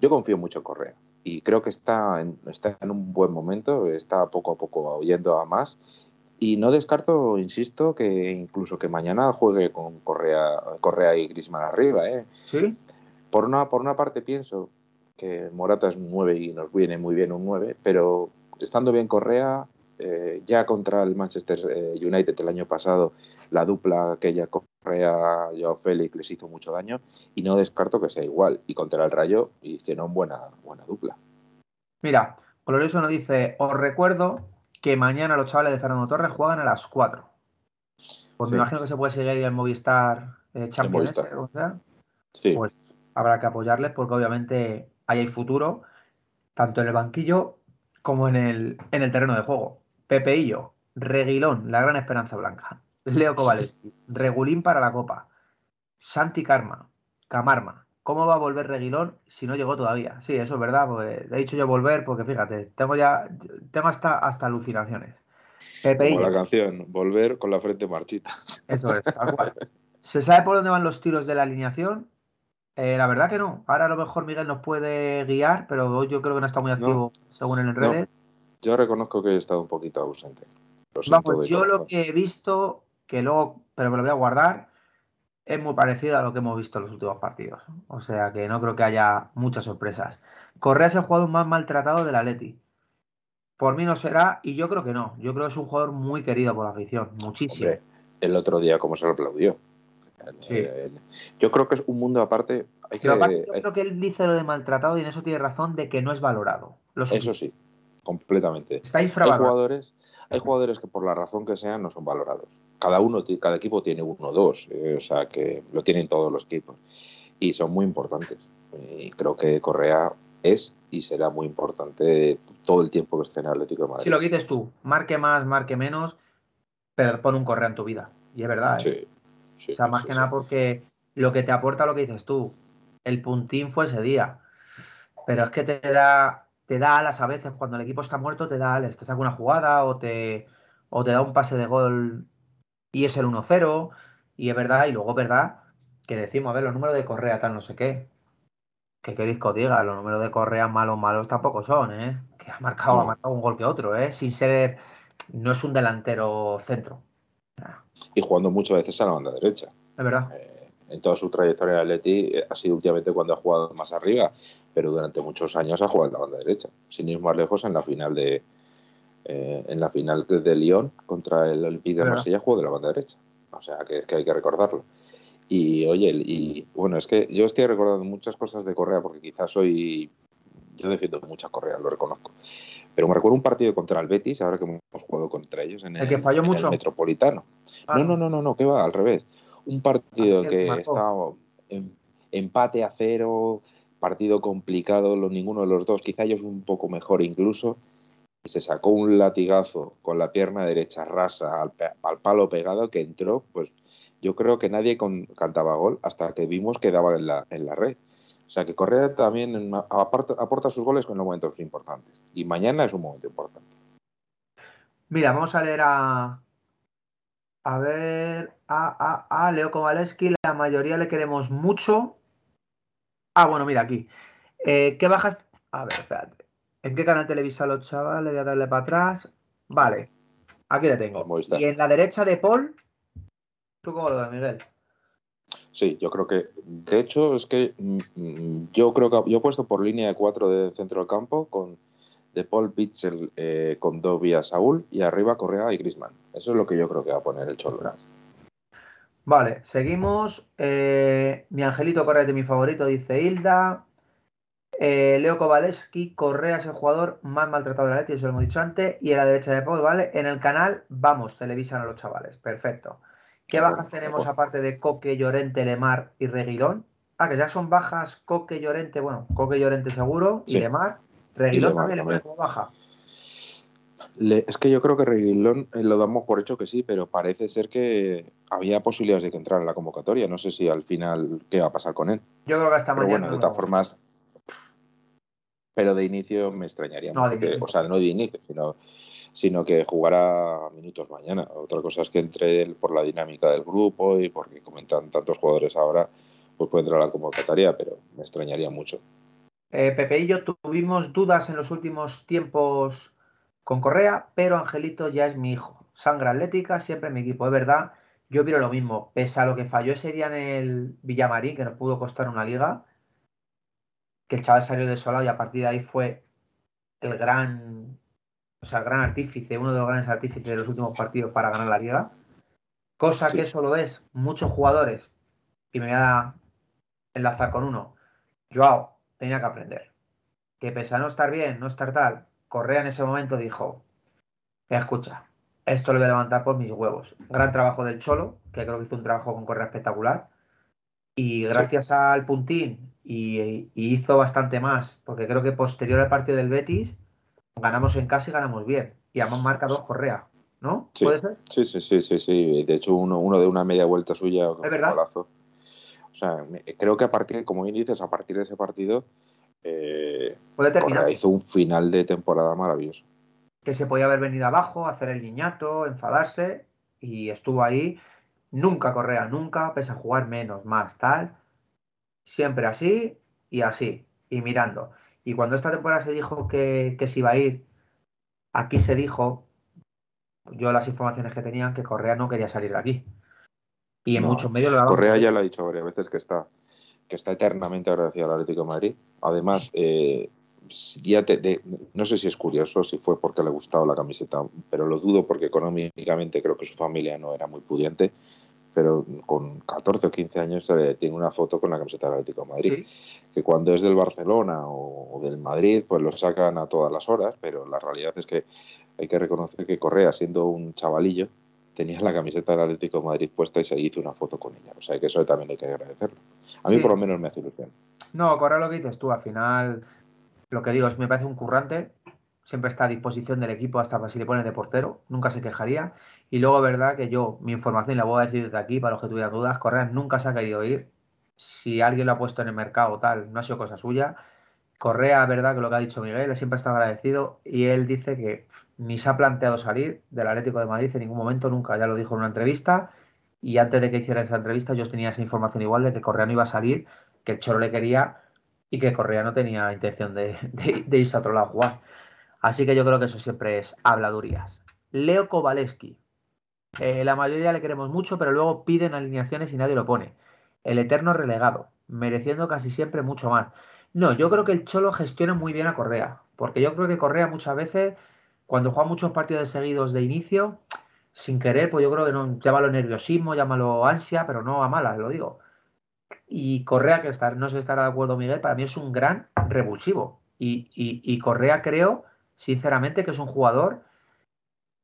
yo confío mucho en Correa y creo que está en, está en un buen momento, está poco a poco oyendo a más y no descarto, insisto, que incluso que mañana juegue con Correa, Correa y Grisman arriba. ¿eh? Sí. Por una, por una parte pienso que Morata es un 9 y nos viene muy bien un 9, pero estando bien Correa, eh, ya contra el Manchester eh, United el año pasado, la dupla aquella Correa, Joao Félix les hizo mucho daño y no descarto que sea igual. Y contra el Rayo hicieron buena, buena dupla. Mira, Glorioso nos dice, os recuerdo que mañana los chavales de Fernando Torres juegan a las 4. Pues Sí. me imagino que se puede seguir el Movistar eh, Champions, Movistar. ese, o sea, Sí, pues habrá que apoyarles porque obviamente ahí hay futuro, tanto en el banquillo como en el, en el terreno de juego. Pepeillo, Reguilón, la gran esperanza blanca. Leo Kovalevski, Regulín para la Copa. Santi Karma, Camarma. ¿Cómo va a volver Reguilón si no llegó todavía? Sí, eso es verdad, pues he dicho yo volver porque fíjate, tengo ya, tengo hasta, hasta alucinaciones. como Pepeillo, la canción, volver con la frente marchita. eso es, tal cual. ¿Se sabe por dónde van los tiros de la alineación? Eh, la verdad que no. Ahora a lo mejor Miguel nos puede guiar, pero hoy yo creo que no está muy activo según en No. redes. Yo reconozco que he estado un poquito ausente. Vamos, yo lo que he visto, que luego, pero me lo voy a guardar, es muy parecido a lo que hemos visto en los últimos partidos. O sea que no creo que haya muchas sorpresas. Correa es el jugador más maltratado del Atleti. Por mí no será, y yo creo que no. Yo creo que es un jugador muy querido por la afición, muchísimo. Hombre, el otro día como se lo aplaudió. Sí. Yo creo que es un mundo aparte. Hay que, aparte, yo hay- creo que él dice lo de maltratado y en eso tiene razón de que no es valorado. Lo eso sí, completamente. Está Hay infravalorado. jugadores, hay jugadores que por la razón que sean no son valorados. Cada uno, cada equipo tiene uno o dos, eh, o sea que lo tienen todos los equipos y son muy importantes. Y creo que Correa es y será muy importante todo el tiempo que esté en Atlético de Madrid. Si lo quites tú, marque más, marque menos, pero pon un correa en tu vida. Y es verdad, ¿eh? Sí, sí, O sea, más sí, que nada porque lo que te aporta lo que dices tú, el puntín fue ese día. Pero es que te da, te da alas a veces, cuando el equipo está muerto, te da alas, te saca una jugada o te, o te da un pase de gol y es el 1-0. Y es verdad, y luego es verdad que decimos, a ver, los números de Correa, tal, no sé qué. ¿Qué que os diga? Los números de Correa malos, malos tampoco son, ¿eh? Que ha marcado, No. ha marcado un gol que otro, ¿eh? Sin ser, no es un delantero centro. Y jugando muchas veces a la banda derecha. Es verdad. Eh, en toda su trayectoria en Atleti eh, ha sido últimamente cuando ha jugado más arriba, pero durante muchos años ha jugado en la banda derecha. Sin ir más lejos, en la final de eh, en la final de, Lyon contra el Olympique de. Marsella jugó de la banda derecha. O sea, que, que hay que recordarlo. Y oye, y bueno, es que yo estoy recordando muchas cosas de Correa porque quizás soy. Yo defiendo muchas Correas, lo reconozco. Pero me recuerdo un partido contra el Betis, ahora que hemos jugado contra ellos en ¿El que falló en mucho? Metropolitano. Ah, No, no, no, no, no, que va, al revés. Un partido es, que marcó. estaba en- empate a cero, partido complicado, lo- ninguno de los dos, quizá ellos un poco mejor incluso, y se sacó un latigazo con la pierna derecha rasa al, palo pegado que entró, pues yo creo que nadie cantaba gol hasta que vimos que daba en la, en la red. O sea que Correa también aporta sus goles en los momentos importantes. Y mañana es un momento importante. Mira, vamos a leer a. A ver. A, a, a Leo Kowaleski. La mayoría le queremos mucho. Ah, bueno, mira aquí. Eh, ¿Qué bajas? A ver, espérate. ¿En qué canal televisa los chavales? Voy a darle para atrás. Vale. Aquí le tengo. Movistar. Y en la derecha de Paul. ¿Tú cómo lo ves, Miguel? Sí, yo creo que, de hecho, es que mm, mm, yo creo que yo he puesto por línea de cuatro de centro del campo con de Paul Bitzel eh, con Dobia Saúl y arriba Correa y Grisman. Eso es lo que yo creo que va a poner el Cholo. Vale, seguimos. Eh, mi angelito Correa es de mi favorito, dice Hilda. Eh, Leo Kowaleski, Correa es el jugador más maltratado de la Leti, eso lo hemos dicho antes. Y en la derecha de Paul, ¿vale? En el canal, vamos, televisan a los chavales. Perfecto. ¿Qué bajas tenemos aparte de Coque, Llorente, Lemar y Reguilón? Ah, que ya son bajas Coque, Llorente, bueno, Coque, Llorente seguro, y. Lemar. Reguilón Lemar también le pone como baja. Le- es que yo creo que Reguilón eh, lo damos por hecho que sí, pero parece ser que había posibilidades de que entrara en la convocatoria. No sé si al final qué va a pasar con él. Yo creo que hasta Pero mañana. bueno, de todas formas, pero de inicio me extrañaría. No, de mucho que- inicio. o sea, no de inicio, sino, sino que jugará minutos mañana. Otra cosa es que entre él por la dinámica del grupo y porque comentan tantos jugadores ahora, pues puede entrar a la convocatoria, pero me extrañaría mucho. Eh, Pepe y yo tuvimos dudas en los últimos tiempos con Correa, pero Angelito ya es mi hijo. Sangre atlética, siempre mi equipo. Es verdad, yo miro lo mismo. Pese a lo que falló ese día en el Villamarín, que nos pudo costar una liga, que el chaval salió desolado y a partir de ahí fue el gran, o sea, el gran artífice, uno de los grandes artífices de los últimos partidos para ganar la liga. Cosa Sí. que eso lo ves muchos jugadores, y me voy a enlazar con uno. Joao tenía que aprender. Que pese a no estar bien, no estar tal, Correa en ese momento dijo, Escucha, esto lo voy a levantar por mis huevos. Gran trabajo del Cholo, que creo que hizo un trabajo con Correa espectacular. Y gracias al puntín, y, hizo bastante más, porque creo que posterior al partido del Betis, ganamos en casa y ganamos bien. Y además marca dos Correa, ¿no? ¿Puede ser? Sí, sí, sí, sí, sí. De hecho, uno, uno de una media vuelta suya. Es verdad. O sea, creo que a partir, como bien dices, a partir de ese partido, eh, Correa hizo un final de temporada maravilloso que se podía haber venido abajo, hacer el niñato, enfadarse y estuvo ahí. Nunca Correa, nunca, pese a jugar menos, más, tal. Siempre así y así, y mirando. Y cuando esta temporada se dijo que, que se iba a ir, aquí se dijo, yo las informaciones que tenían, que Correa no quería salir de aquí. Y en muchos medios lo Correa ya lo ha dicho varias veces que está, que está eternamente agradecido al Atlético de Madrid. Además, eh, ya no sé si es curioso, si fue porque le gustaba la camiseta, pero lo dudo porque económicamente creo que su familia no era muy pudiente, pero con 14 o 15 años eh, tiene una foto con la camiseta del Atlético de Madrid, que cuando es del Barcelona o, del Madrid, pues lo sacan a todas las horas, pero la realidad es que hay que reconocer que Correa, siendo un chavalillo, tenía la camiseta del Atlético de Madrid puesta y se hizo una foto con ella. O sea que eso también hay que agradecerlo. A mí por lo menos me hace ilusión. No, Correa lo que dices tú, al final lo que digo es, me parece un currante, siempre está a disposición del equipo hasta si le pones de portero, nunca se quejaría. Y luego, verdad que yo, mi información la voy a decir desde aquí para los que tuvieran dudas, Correa nunca se ha querido ir. Si alguien lo ha puesto en el mercado o tal, no ha sido cosa suya. Correa, verdad que lo que ha dicho Miguel, siempre está agradecido y él dice que ni se ha planteado salir del Atlético de Madrid en ningún momento, nunca, ya lo dijo en una entrevista y antes de que hiciera esa entrevista yo tenía esa información igual de que Correa no iba a salir, que el Cholo le quería y que Correa no tenía intención de, <laughs> irse a otro lado a jugar. Así que yo creo que eso siempre es habladurías. Leo Kowaleski. Eh, la mayoría le queremos mucho, pero luego piden alineaciones y nadie lo pone. El eterno relegado, mereciendo casi siempre mucho más. No, yo creo que el Cholo gestiona muy bien a Correa, porque yo creo que Correa muchas veces, cuando juega muchos partidos seguidos de inicio, sin querer, pues yo creo que no, llámalo nerviosismo, llámalo ansia, pero no a malas, lo digo. Y Correa, que estar, no si estará de acuerdo Miguel, para mí es un gran revulsivo. Y, Correa creo, sinceramente, que es un jugador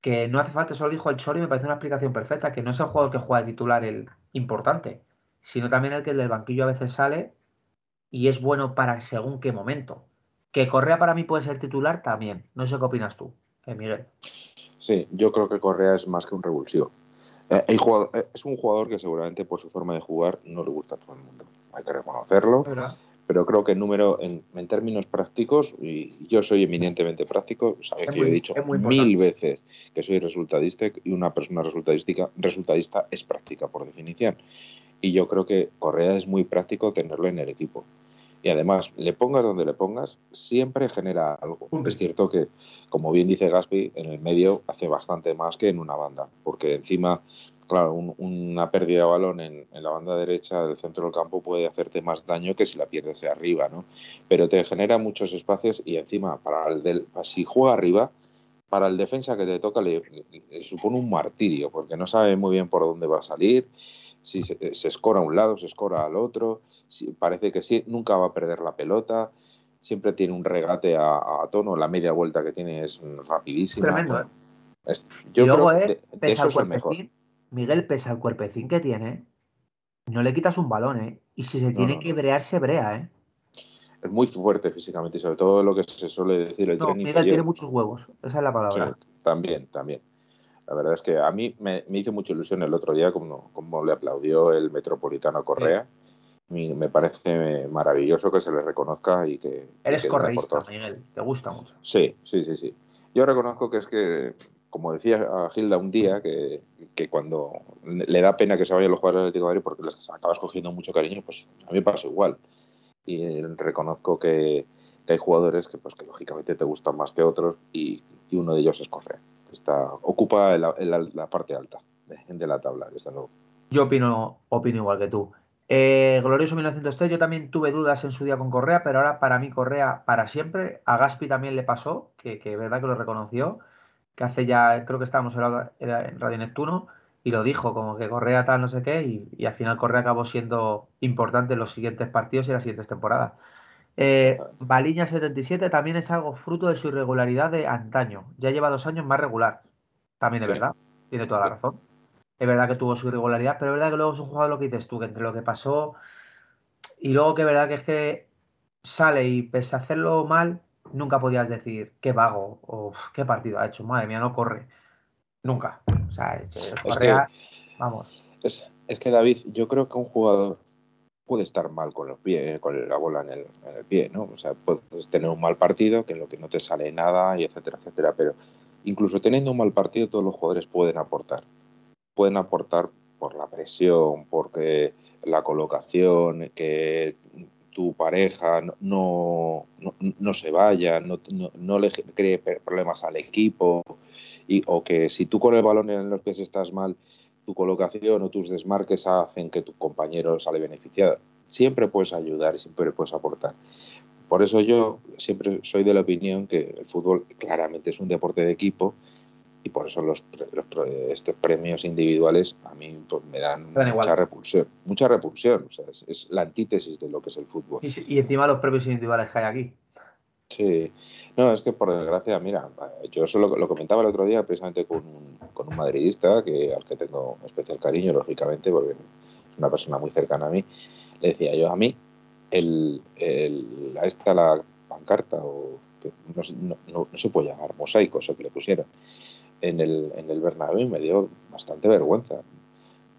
que no hace falta, eso lo dijo el Chori, me parece una explicación perfecta, que no es el jugador que juega de titular el importante, sino también el que del banquillo a veces sale y es bueno para según qué momento. Que Correa para mí puede ser titular también. No sé qué opinas tú, eh, Miguel. Sí, yo creo que Correa es más que un revulsivo. Eh, eh, es un jugador que seguramente por su forma de jugar no le gusta a todo el mundo. Hay que reconocerlo. Pero creo que en número, en, términos prácticos, y yo soy eminentemente práctico, sabes que yo he dicho mil veces que soy resultadista y una persona resultadística, resultadista es práctica por definición. Y yo creo que Correa es muy práctico tenerlo en el equipo. Y además, le pongas donde le pongas, siempre genera algo. Es cierto que, como bien dice Gaspi, en el medio hace bastante más que en una banda, porque encima, claro, una pérdida de balón en, la banda derecha del centro del campo puede hacerte más daño que si la pierdes de arriba, ¿no? Pero te genera muchos espacios y encima, para el del, si juega arriba, para el defensa que te toca le, supone un martirio, porque no sabe muy bien por dónde va a salir, si se, se escora a un lado, se escora al otro parece que sí, nunca va a perder la pelota, siempre tiene un regate a, tono, la media vuelta que tiene es rapidísima. Tremendo, ¿eh? yo y luego, creo eh, pesa el cuerpecín, Miguel, pesa el cuerpecín que tiene, no le quitas un balón, ¿eh? Y si se tiene que brear, se brea, ¿eh? Es muy fuerte físicamente y sobre todo lo que se suele decir el no, Miguel tiene muchos huevos, esa es la palabra. también, también. La verdad es que a mí me, hizo mucha ilusión el otro día como, como le aplaudió el Metropolitano Correa me parece maravilloso que se le reconozca y que... Eres correísta, Miguel, te gusta mucho. Sí, sí, sí, sí. Yo reconozco que es que, como decía Gilda un día, que, cuando le da pena que se vayan los jugadores de Madrid porque les acabas cogiendo mucho cariño, pues a mí me pasa igual. Y reconozco que, hay jugadores que, pues, que lógicamente te gustan más que otros y, uno de ellos es Correa. Está, ocupa la, la parte alta de, de la tabla, desde luego. Yo opino, opino igual que tú. Eh, glorioso 1903, yo también tuve dudas en su día con Correa, pero ahora para mí Correa para siempre. A Gaspi también le pasó, que, que verdad que lo reconoció, que hace ya, creo que estábamos en Radio Neptuno, y lo dijo, como que Correa tal, no sé qué, y, al final Correa acabó siendo importante en los siguientes partidos y las siguientes temporadas. Eh, Baliña 77 también es algo fruto de su irregularidad de antaño. Ya lleva dos años más regular. También es verdad, tiene toda la razón. Es verdad que tuvo su irregularidad, pero es verdad que luego es un jugador lo que dices tú, que entre lo que pasó y luego que es verdad que es que sale y pese a hacerlo mal, nunca podías decir qué vago o qué partido ha hecho. Madre mía, no corre. Nunca. O sea, es, vamos. Es, que David, yo creo que un jugador puede estar mal con los pies, con la bola en el, en el, pie, ¿no? O sea, puedes tener un mal partido, que en lo que no te sale nada, y etcétera, etcétera, pero incluso teniendo un mal partido, todos los jugadores pueden aportar. Pueden aportar por la presión, porque la colocación, que tu pareja no, no, se vaya, no, no, le cree problemas al equipo, y, o que si tú con el balón en los pies estás mal, tu colocación o tus desmarques hacen que tu compañero sale beneficiado. Siempre puedes ayudar y siempre puedes aportar. Por eso yo siempre soy de la opinión que el fútbol claramente es un deporte de equipo y por eso los, estos premios individuales a mí pues, me dan, mucha repulsión. Mucha repulsión, o sea, es, la antítesis de lo que es el fútbol. Y, encima los premios individuales que hay aquí. Sí, no, es que por desgracia, mira, yo eso lo, comentaba el otro día precisamente con un, con un madridista que, al que tengo especial cariño, lógicamente, porque es una persona muy cercana a mí. Le decía yo, a mí, el, el, esta la pancarta, o que no, no, no, se puede llamar mosaico, eso que le pusieron, en el, en el Bernabéu y me dio bastante vergüenza.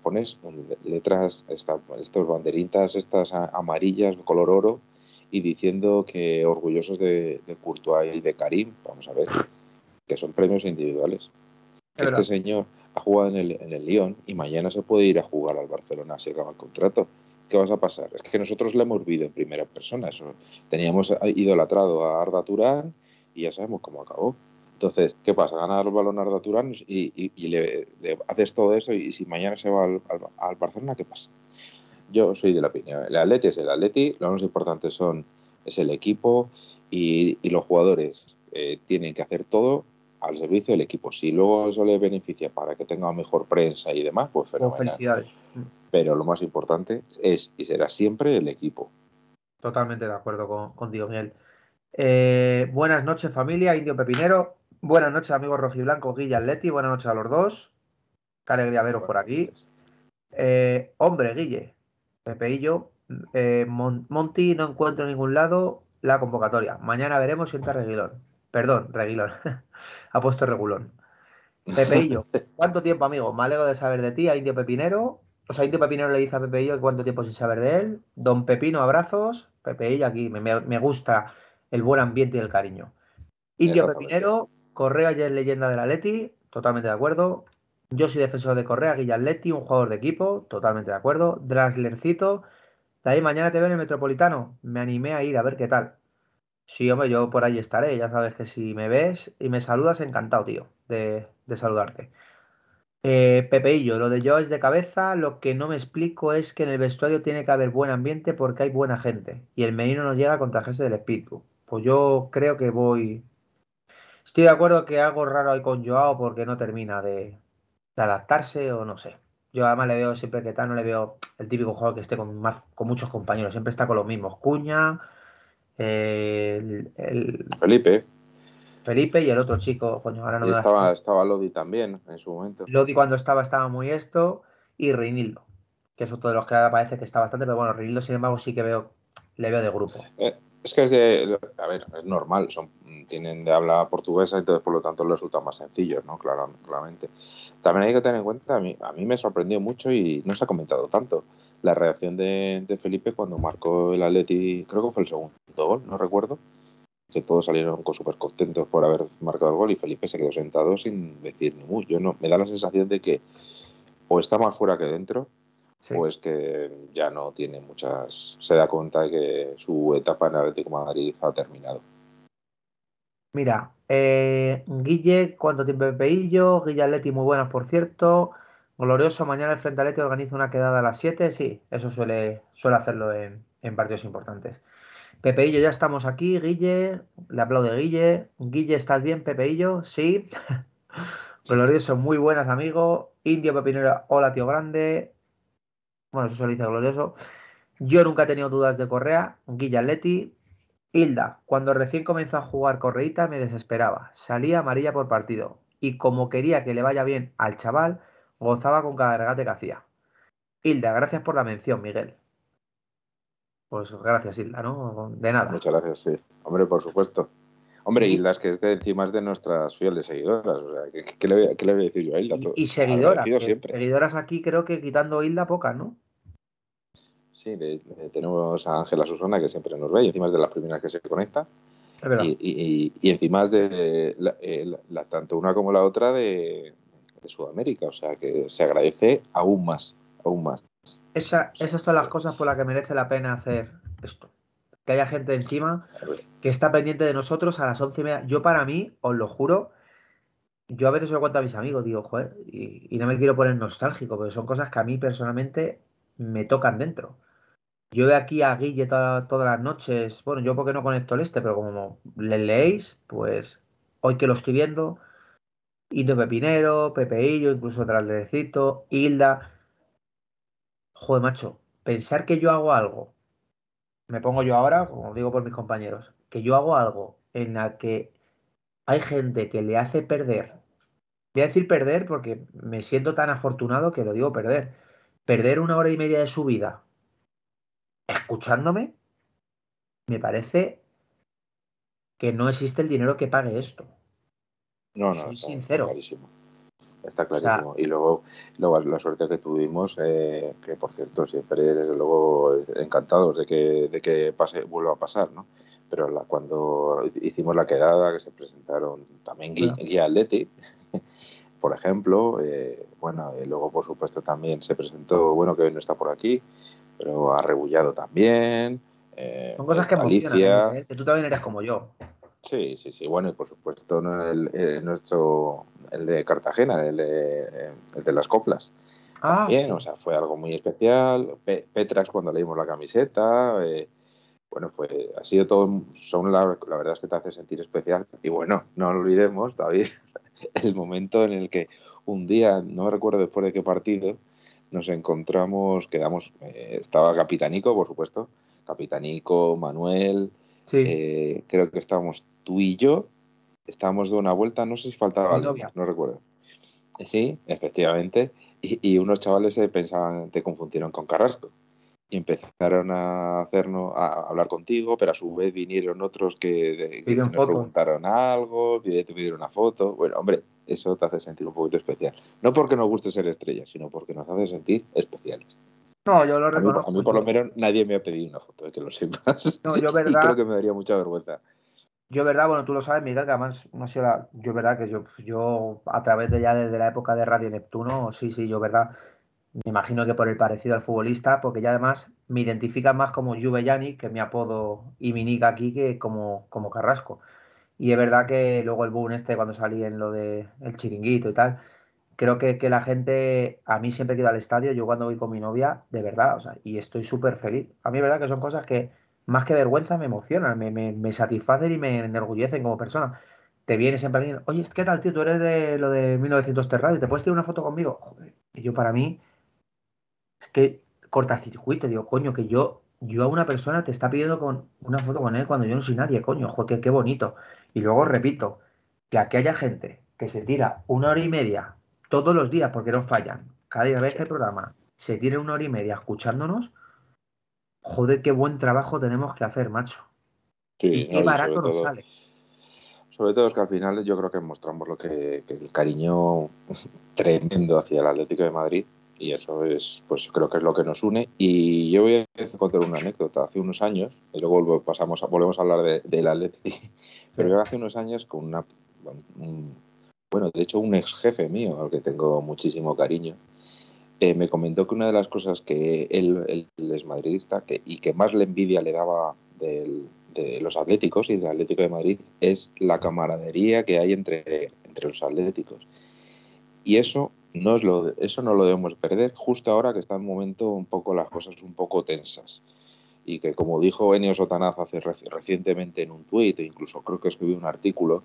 Pones letras, esta, estas banderitas, estas amarillas, color oro, y diciendo que orgullosos de, de Courtois y de Karim, vamos a ver, que son premios individuales. Este señor ha jugado en el, en el Lyon y mañana se puede ir a jugar al Barcelona si acaba el contrato. ¿Qué vas a pasar? Es que nosotros le hemos vivido en primera persona. Eso. Teníamos idolatrado a Arda Turán y ya sabemos cómo acabó. Entonces, ¿qué pasa? Gana el balón Arda Turán y, le, haces todo eso y si mañana se va al, Barcelona, ¿qué pasa? Yo soy de la opinión. El Atleti es el Atleti, lo más importante son, es el equipo y, los jugadores eh, tienen que hacer todo al servicio del equipo. Si luego eso le beneficia para que tenga mejor prensa y demás, pues fenomenal. Felicidades. Pero lo más importante es y será siempre el equipo. Totalmente de acuerdo con, contigo, Miguel. Eh, buenas noches, familia, Indio Pepinero. Buenas noches, amigos rojiblancos, Guilla Atleti. Buenas noches a los dos. Qué alegría veros por aquí. Eh, hombre, Guille, Pepeillo, eh, Monty no encuentro en ningún lado la convocatoria. Mañana veremos si entra Reguilón. Perdón, Reguilón. <laughs> ha puesto Regulón. Pepeillo, <laughs> ¿cuánto tiempo, amigo? Me alegro de saber de ti, a Indio Pepinero. O sea, Indio Pepinero le dice a Pepeillo cuánto tiempo sin saber de él. Don Pepino, abrazos. Pepeillo, aquí me, me gusta el buen ambiente y el cariño. Indio Pepinero, Correa ya es leyenda del Atleti, totalmente de acuerdo. Yo soy defensor de Correa, Guilla Atleti, un jugador de equipo, totalmente de acuerdo. Draslercito, de ahí mañana te veo en el Metropolitano. Me animé a ir a ver qué tal. Sí, hombre, yo por ahí estaré. Ya sabes que si me ves y me saludas, encantado, tío, de, saludarte. Eh, Pepeillo, lo de yo es de cabeza. Lo que no me explico es que en el vestuario tiene que haber buen ambiente porque hay buena gente. Y el menino no llega a contagiarse del espíritu. Pues yo creo que voy, Estoy de acuerdo que algo raro hay con Joao porque no termina de, adaptarse o no sé. Yo además le veo siempre que tal, no le veo el típico jugador que esté con, con muchos compañeros, siempre está con los mismos. Cuña, el, Felipe. Felipe y el otro chico, coño, ahora no me estaba, estaba Lodi también en su momento. Lodi cuando estaba estaba muy esto y Reinildo, que es otro de los que parece que está bastante, pero bueno, Reinildo sin embargo sí que veo, le veo de grupo. Eh, es que es de, a ver, es normal, son, tienen de habla portuguesa, entonces por lo tanto les resulta más sencillo, ¿no? Claro, claramente. También hay que tener en cuenta, a mí, a mí me sorprendió mucho y no se ha comentado tanto, la reacción de, Felipe cuando marcó el Atleti, creo que fue el segundo gol, no recuerdo, que todos salieron súper contentos por haber marcado el gol y Felipe se quedó sentado sin decir ni mu. Yo no, me da la sensación de que o está más fuera que dentro pues que ya no tiene muchas. Se da cuenta de que su etapa en Atlético Madrid ha terminado. Mira, eh, Guille, ¿cuánto tiempo Pepeillo? Guille Atleti, muy buenas, por cierto. Glorioso, mañana el Frente Atleti organiza una quedada a las 7. Sí, eso suele, suele hacerlo en, partidos importantes. Pepeillo, ya estamos aquí. Guille, le aplaude Guille. Guille, ¿estás bien, Pepeillo? Sí. <laughs> Glorioso, muy buenas, amigo. Indio Pepinero, hola, tío grande. Bueno, eso se lo dice glorioso. Yo nunca he tenido dudas de Correa. Guilla Leti. Hilda, cuando recién comenzó a jugar Correita me desesperaba. Salía amarilla por partido. y como quería que le vaya bien al chaval, gozaba con cada regate que hacía. Hilda, gracias por la mención, Miguel. Pues gracias, Hilda, ¿no? De nada. Muchas gracias, sí. Hombre, por supuesto. Hombre, Hilda es que es de encima es de nuestras fieles seguidoras. O sea, ¿qué, le, voy, a decir yo a Hilda? Y, seguidoras. Seguidoras aquí creo que quitando Hilda pocas, ¿no? Sí, tenemos a Ángela Susana que siempre nos ve y encima es de las primeras que se conecta. Y, y, encima es de eh, la, tanto una como la otra de, Sudamérica. O sea que se agradece aún más, aún más. Esa, esas son las cosas por las que merece la pena hacer esto. Que haya gente encima que está pendiente de nosotros a las once y media. Yo para mí, os lo juro, yo a veces lo cuento a mis amigos, digo, joder, y, y no me quiero poner nostálgico, pero son cosas que a mí personalmente me tocan dentro. Yo veo aquí a Guille todas las noches. Bueno, yo porque no conecto el este, pero como le leéis, pues hoy que lo estoy viendo, Indo Pepinero, Pepeillo, incluso Traslecito, Hilda. Joder, macho, pensar que yo hago algo, me pongo yo ahora, como digo por mis compañeros, que yo hago algo en la que hay gente que le hace perder. Voy a decir perder porque me siento tan afortunado que lo digo perder. Perder una hora y media de su vida escuchándome, me parece que no existe el dinero que pague esto. No, no, Soy sincero. Está clarísimo. Está clarísimo. y luego, luego la suerte que tuvimos, eh, que por cierto, siempre desde luego encantados de que, de que pase, vuelva a pasar, ¿no? Pero cuando hicimos la quedada, que se presentaron también Guía Atleti, <laughs> por ejemplo, eh, bueno, y luego por supuesto también se presentó, bueno, que hoy no está por aquí, pero ha rebullado también. Eh, Son cosas que emocionan, ¿eh? que tú también eres como yo. Sí, sí, sí. Bueno, y por supuesto el, nuestro, el de Cartagena, el de, el de las coplas. Ah, también, o sea, fue algo muy especial. Petras cuando leímos la camiseta. Eh, bueno, fue, ha sido todo, son la, la, verdad es que te hace sentir especial. Y bueno, no olvidemos, David, <laughs> el momento en el que un día, no recuerdo después de qué partido, nos encontramos, quedamos, eh, estaba Capitanico, por supuesto, Capitanico, Manuel, eh, creo que estábamos tú y yo, estábamos de una vuelta, no sé si faltaba algo, no recuerdo. Sí, efectivamente, y, unos chavales se pensaban, te confundieron con Carrasco. Y empezaron a hacernos, a hablar contigo, pero a su vez vinieron otros que, que nos preguntaron algo, te pidieron una foto. Bueno, hombre, eso te hace sentir un poquito especial. No porque nos guste ser estrellas, sino porque nos hace sentir especiales. No, yo lo reconozco. A mí, por lo menos nadie me ha pedido una foto, de que lo sepas. No, yo verdad. <laughs> y creo que me daría mucha vergüenza. Yo, verdad, bueno, tú lo sabes, Miguel, que además no sé, yo, verdad, que yo, yo a través de ya desde la época de Radio Neptuno, sí, sí, yo, verdad, me imagino que por el parecido al futbolista, porque ya además me identifican más como Juve Yanni, que es mi apodo y mi nick aquí, que como, como Carrasco. Y es verdad que luego el boom este, cuando salí en lo de el chiringuito y tal, creo que, la gente, a mí siempre que al estadio, yo cuando voy con mi novia, de verdad, o sea, y estoy súper feliz. A mí es verdad que son cosas que más que vergüenza me emocionan, me, me, satisfacen y me enorgullecen como persona. Te vienes siempre alguien, oye, ¿qué tal, tío? Tú eres de lo de 1900 y ¿te puedes tirar una foto conmigo? Joder, y yo para mí, es que cortacircuito, digo, coño, que yo, yo a una persona te está pidiendo con una foto con él cuando yo no soy nadie, coño, joder, qué bonito. Y luego repito, que aquí haya gente que se tira una hora y media todos los días, porque no fallan, cada vez que el programa se tire una hora y media escuchándonos, joder, qué buen trabajo tenemos que hacer, macho. y qué barato nos sale. Sobre todo es que al final yo creo que mostramos lo que, el cariño <laughs> tremendo hacia el Atlético de Madrid y eso es, pues creo que es lo que nos une. Y yo voy a contar una anécdota. Hace unos años, y luego pasamos a, volvemos a hablar de, del Atlético <laughs> pero hace unos años con una... bueno, de hecho un ex jefe mío, al que tengo muchísimo cariño, eh, me comentó que una de las cosas que él, es madridista que, y que más le envidia le daba de los atléticos y del Atlético de Madrid es la camaradería que hay entre, entre los atléticos. Y eso no, es lo, eso no lo debemos perder justo ahora que está en momento un poco las cosas un poco tensas y que como dijo Enio Sotanaz hace recientemente en un tuit, e incluso creo que escribió un artículo,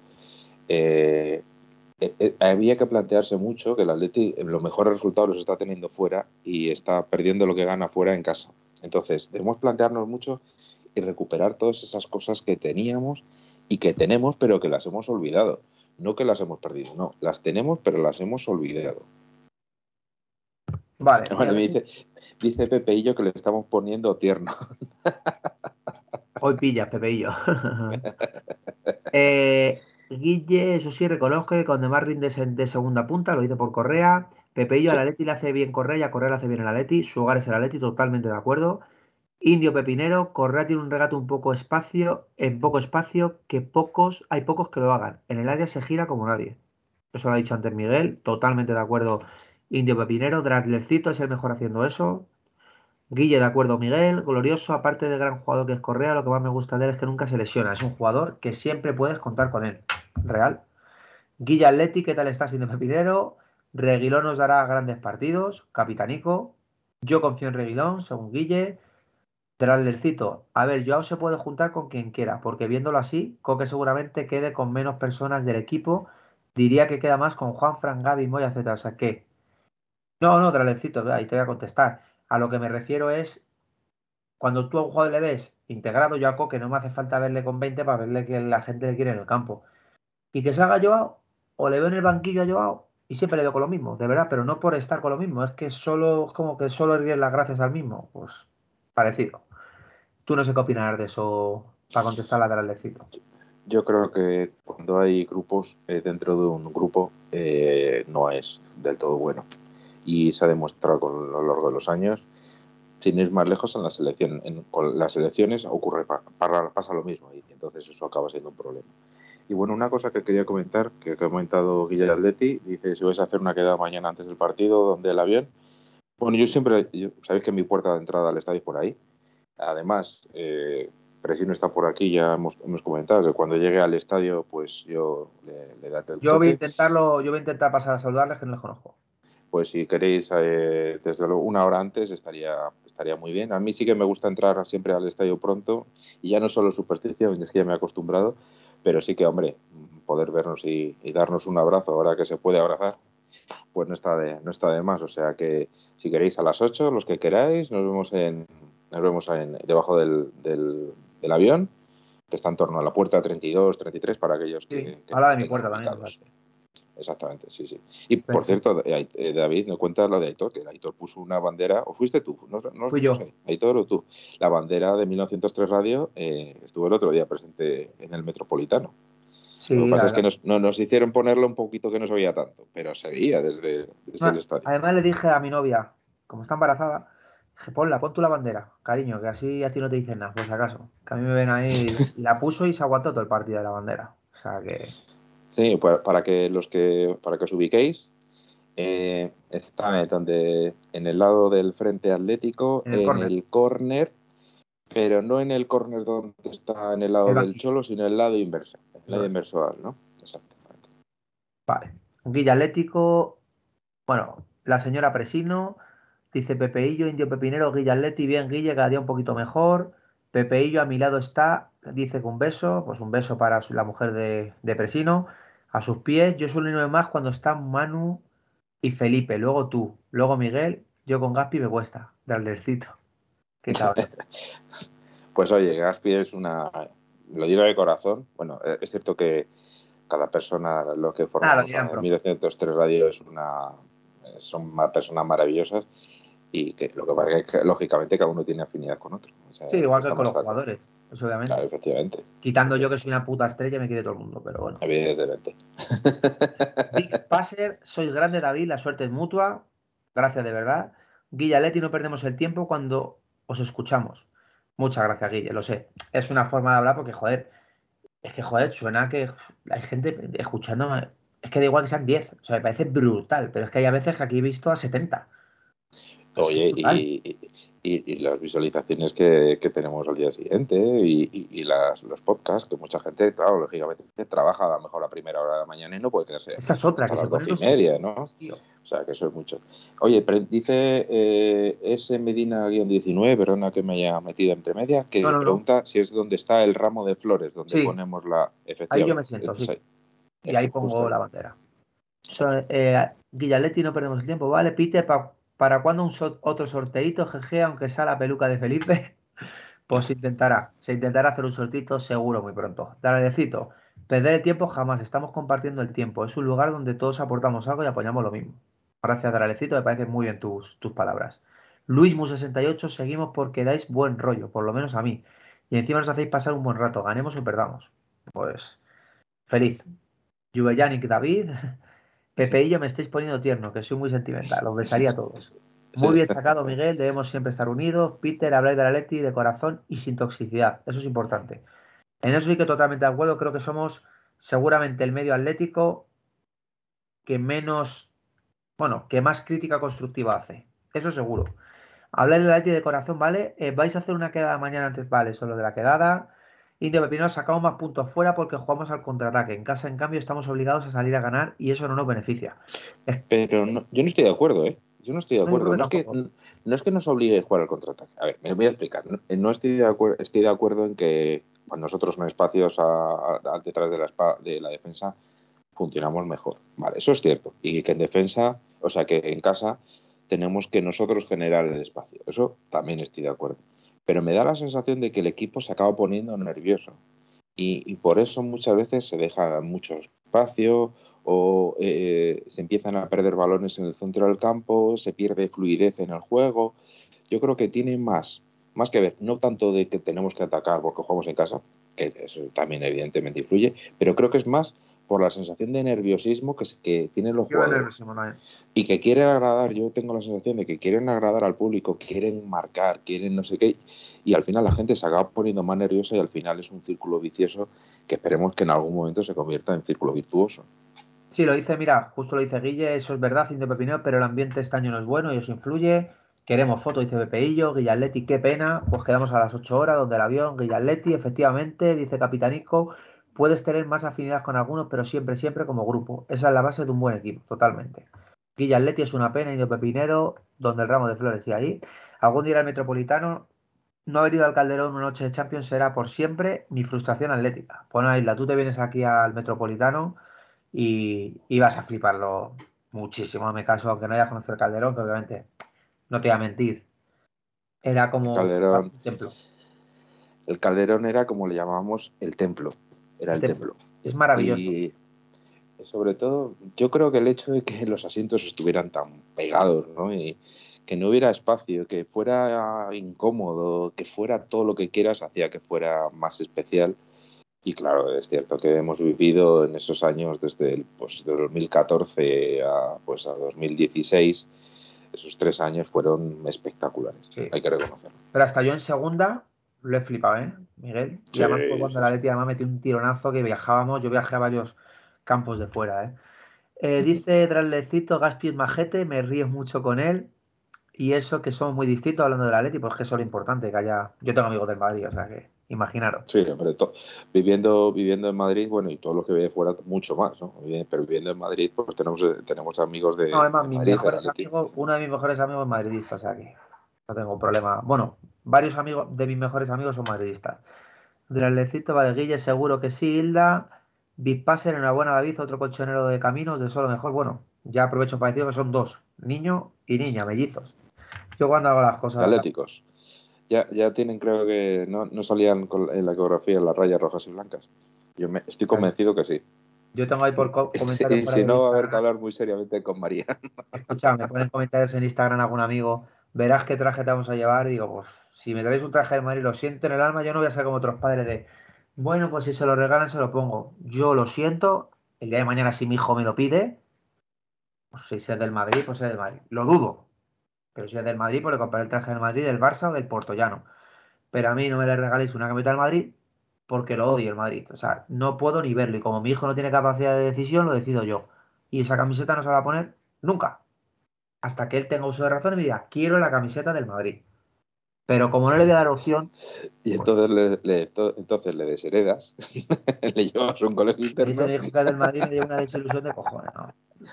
eh, eh, eh, había que plantearse mucho que el Atleti los mejores resultados los está teniendo fuera y está perdiendo lo que gana fuera en casa. Entonces, debemos plantearnos mucho y recuperar todas esas cosas que teníamos y que tenemos, pero que las hemos olvidado. No que las hemos perdido, no, las tenemos, pero las hemos olvidado. Vale. dice, dice Pepeillo que le estamos poniendo tierno. <laughs> Hoy pillas, Pepeillo. <laughs> eh, Guille, eso sí, reconozco que cuando más rinde de segunda punta, lo dice por Correa. Pepeillo a la Leti le hace bien Correa y a Correa le hace bien a la Leti. Su hogar es el Leti, totalmente de acuerdo. Indio Pepinero, Correa tiene un regato un poco espacio, en poco espacio, que pocos, hay pocos que lo hagan. En el área se gira como nadie. Eso lo ha dicho antes Miguel, totalmente de acuerdo. Indio Pepinero, Dratlecito es el mejor haciendo eso. Guille, de acuerdo, Miguel, glorioso, aparte de gran jugador que es Correa, lo que más me gusta de él es que nunca se lesiona. Es un jugador que siempre puedes contar con él. Real. Guille Atleti, ¿qué tal estás, Indio Pepinero? Reguilón nos dará grandes partidos, capitanico. Yo confío en Reguilón, según Guille. Trailercito, a ver, Joao se puede juntar con quien quiera, porque viéndolo así, Coque seguramente quede con menos personas del equipo. Diría que queda más con Juan, Fran, Gaby, Moya, etc. O sea que. No, no, Trailercito, ahí te voy a contestar. A lo que me refiero es. Cuando tú a un jugador le ves integrado, yo a Coque no me hace falta verle con 20 para verle que la gente le quiere en el campo. Y que salga Joao, o le veo en el banquillo a Joao, y siempre le veo con lo mismo, de verdad, pero no por estar con lo mismo, es que solo, como que solo ríen las gracias al mismo. Pues parecido. Tú no sé qué opinar de eso para contestar la del lecito. Yo creo que cuando hay grupos eh, dentro de un grupo eh, no es del todo bueno. Y se ha demostrado con, a lo largo de los años. Sin ir más lejos, en, la selección, en con las elecciones ocurre, para, pasa lo mismo y entonces eso acaba siendo un problema. Y bueno, una cosa que quería comentar, que ha comentado Guillermo Atleti, dice si vais a hacer una quedada mañana antes del partido, donde el avión. Bueno, yo siempre, sabéis que mi puerta de entrada al estadio es por ahí. Además, eh, Presino está por aquí, ya hemos, comentado que cuando llegue al estadio, pues yo le, daré el Yo voy a intentarlo, yo voy a intentar pasar a saludarles que no les conozco. Pues si queréis, eh, desde luego, una hora antes estaría, estaría muy bien. A mí sí que me gusta entrar siempre al estadio pronto, y ya no solo superstición, <laughs> es que ya me he acostumbrado, pero sí que, hombre, poder vernos y, darnos un abrazo ahora que se puede abrazar, pues no está de, no está de más. O sea que si queréis a las 8, los que queráis, nos vemos en, nos vemos en, debajo del, del, avión, que está en torno a la puerta 32, 33 para aquellos que... Sí, habla de mi puerta también. Exactamente, sí, sí. Y por cierto, eh, eh, David, ¿no cuentas lo de Aitor? Que Aitor puso una bandera, o fuiste tú, no, no Fui yo. Aitor o tú. La bandera de 1903 Radio eh, estuvo el otro día presente en el Metropolitano. Sí, lo que pasa es que nos, nos, hicieron ponerlo un poquito que no se veía tanto, pero se veía desde, desde el estadio. Además le dije a mi novia, como está embarazada, ponla, pon tú la bandera, cariño, que así a ti no te dicen nada, por si acaso. Que a mí me ven ahí, y la puso y se aguantó todo el partido de la bandera. O sea que. Sí, para que los que, para que os ubiquéis, eh, está donde, en el lado del frente atlético, en el, córner, pero no en el córner donde está en el lado del cholo, sino en el lado inverso, en el lado inverso, ¿no? Exactamente. Vale. Guilla atlético, bueno, la señora Presino, Dice Pepeillo, Indio Pepinero, Guillaletti, bien Guille, cada día un poquito mejor. Pepeillo a mi lado está, dice que un beso, pues un beso para la mujer de, Presino. A sus pies, yo soy uno más cuando están Manu y Felipe, luego tú, luego Miguel, yo con Gaspi me cuesta, darlecito. Qué cabrón. <laughs> pues oye, Gaspi es una, lo digo de corazón, bueno, es cierto que cada persona, lo que forma ah, 1903 Radio es una, son personas maravillosas y que lo que pasa es que lógicamente cada uno tiene afinidad con otro. sí, igual que con los jugadores, obviamente. Claro, efectivamente. Quitando yo que soy una puta estrella me quiere todo el mundo, pero bueno. Evidentemente. Big Passer, sois grande David, la suerte es mutua, gracias de verdad. Guille no perdemos el tiempo cuando os escuchamos. Muchas gracias, Guille, lo sé. Es una forma de hablar porque, joder, es que, joder, suena que hay gente escuchando. Es que da igual que sean 10, o sea, me parece brutal, pero es que hay a veces que aquí he visto a 70. Oye, y, las visualizaciones que, tenemos al día siguiente y, las, los podcasts, que mucha gente, claro, lógicamente trabaja a lo mejor a primera hora de la mañana y no puede quedarse. Esa es otra, que se las y media, ¿no? O sea, que eso es mucho. Oye, dice eh, ese Medina-19, perdona que me haya metido entre media, que pregunta si es donde está el ramo de flores, donde ponemos la. Ahí yo me siento, sí. y ahí pongo la bandera. eh, Guillaletti, no perdemos el tiempo, ¿vale? Pite, para ¿Para cuándo un otro sorteito, jeje, aunque sea la peluca de Felipe? <laughs> Pues se intentará, se intentará hacer un sortito seguro muy pronto. Dale, Perder el tiempo jamás, estamos compartiendo el tiempo. Es un lugar donde todos aportamos algo y apoyamos lo mismo. Gracias, Dralecito, me parecen muy bien tus, tus palabras. Luismu68, seguimos porque dais buen rollo, por lo menos a mí. Y encima nos hacéis pasar un buen rato, ganemos o perdamos. Pues feliz. Juvellanic David, Pepe y yo me estáis poniendo tierno, que soy muy sentimental, los besaría a todos. <laughs> Muy bien sacado, Miguel, debemos siempre estar unidos. Peter, habláis de la Leti de corazón y sin toxicidad, eso es importante. En eso sí que totalmente de acuerdo, creo que somos seguramente el medio atlético que menos, bueno, que más crítica constructiva hace, eso seguro. Habláis de la Leti de corazón, ¿vale? Eh, vais a hacer una quedada mañana antes, vale, solo de la quedada. Indio Pepino sacamos más puntos fuera porque jugamos al contraataque. En casa, en cambio, estamos obligados a salir a ganar y eso no nos beneficia. Pero yo no estoy de acuerdo, ¿eh? Yo no estoy de acuerdo. No, es, que, no es, que, nos obligue a jugar al contraataque. A ver, me voy a explicar. No, estoy, de acuerdo, estoy de acuerdo en que nosotros en espacios detrás de la, de la defensa funcionamos mejor. Vale, eso es cierto. Y que en defensa, o sea, que en casa tenemos que nosotros generar el espacio. Eso también estoy de acuerdo pero me da la sensación de que el equipo se acaba poniendo nervioso. Y, por eso muchas veces se deja mucho espacio o eh, se empiezan a perder balones en el centro del campo, se pierde fluidez en el juego. Yo creo que tiene más, más que ver, no tanto de que tenemos que atacar porque jugamos en casa, que también evidentemente influye, pero creo que es más por la sensación de nerviosismo que, que tienen los jugadores y que quieren agradar, yo tengo la sensación de que quieren agradar al público, quieren marcar, quieren no sé qué, y al final la gente se acaba poniendo más nerviosa y al final es un círculo vicioso que esperemos que en algún momento se convierta en círculo virtuoso. Sí, lo dice, mira, justo lo dice Guille, eso es verdad, Cinto Pepineo, pero el ambiente este año no es bueno y os influye. Queremos foto, dice Pepeillo, Guillaletti, qué pena, pues quedamos a las 8 horas donde el avión, Guillaletti, efectivamente, dice Capitanico, Puedes tener más afinidad con algunos, pero siempre, siempre como grupo. Esa es la base de un buen equipo, totalmente. Guilla Atleti es una pena, Indio Pepinero, donde el ramo de flores y ahí. Algún día el Metropolitano, no haber ido al Calderón una noche de Champions será por siempre mi frustración atlética. Bueno, Isla, tú te vienes aquí al Metropolitano y, vas a fliparlo muchísimo. Me caso, aunque no hayas conocido el Calderón, que obviamente no te voy a mentir. Era como Calderón, templo. El Calderón era como le llamábamos el templo era el templo. Es maravilloso. Y sobre todo, yo creo que el hecho de que los asientos estuvieran tan pegados, ¿no? Y que no hubiera espacio, que fuera incómodo, que fuera todo lo que quieras, hacía que fuera más especial. Y claro, es cierto que hemos vivido en esos años desde el pues, de 2014 a, pues, a 2016, esos tres años fueron espectaculares, hay que reconocerlo. Pero hasta yo en segunda lo he flipado, ¿eh, Miguel? Y además fue cuando la Leti además metió un tironazo que viajábamos, yo viajé a varios campos de fuera, ¿eh? eh dice Dralecito, Gaspi es majete, me ríes mucho con él. Y eso que somos muy distintos hablando de la Leti, pues que eso es lo importante, que haya... Yo tengo amigos del Madrid, o sea que imaginaros. Sí, hombre, viviendo, viviendo en Madrid, bueno, y todo lo que ve fuera, mucho más, ¿no? Pero viviendo en Madrid, pues tenemos, tenemos amigos de. No, además, mis mejores amigos, uno de mis mejores amigos es madridista, o sea que no tengo problema. Bueno, varios amigos de mis mejores amigos son madridistas. Dralecito Guille, seguro que sí, Hilda. Big Passer, enhorabuena David, otro colchonero de caminos, de solo mejor. Bueno, ya aprovecho para decir que son dos, niño y niña, mellizos. Yo cuando hago las cosas. Atléticos. Ya, ya tienen, creo que no, salían en la ecografía las rayas rojas y blancas. Yo me, estoy convencido que sí. Yo tengo ahí por <laughs> comentarios. si no, va a haber que hablar muy seriamente con María. Escucha, me ponen comentarios en Instagram algún amigo verás qué traje te vamos a llevar. Y digo, pues si me traéis un traje de Madrid, lo siento en el alma, yo no voy a ser como otros padres de, bueno, pues si se lo regalan, se lo pongo. Yo lo siento, el día de mañana si mi hijo me lo pide, pues si es del Madrid, pues es del Madrid. Lo dudo, pero si es del Madrid, pues le compraré el traje del Madrid, del Barça o del Portollano. Pero a mí no me le regaléis una camiseta del Madrid porque lo odio el Madrid. O sea, no puedo ni verlo. Y como mi hijo no tiene capacidad de decisión, lo decido yo. Y esa camiseta no se va a poner nunca hasta que él tenga uso de razón y me diga, quiero la camiseta del Madrid. Pero como no le voy a dar opción. Y pues entonces, le, entonces le desheredas, <laughs> le llevas un colegio interno. Y que del Madrid me dio una desilusión de cojones.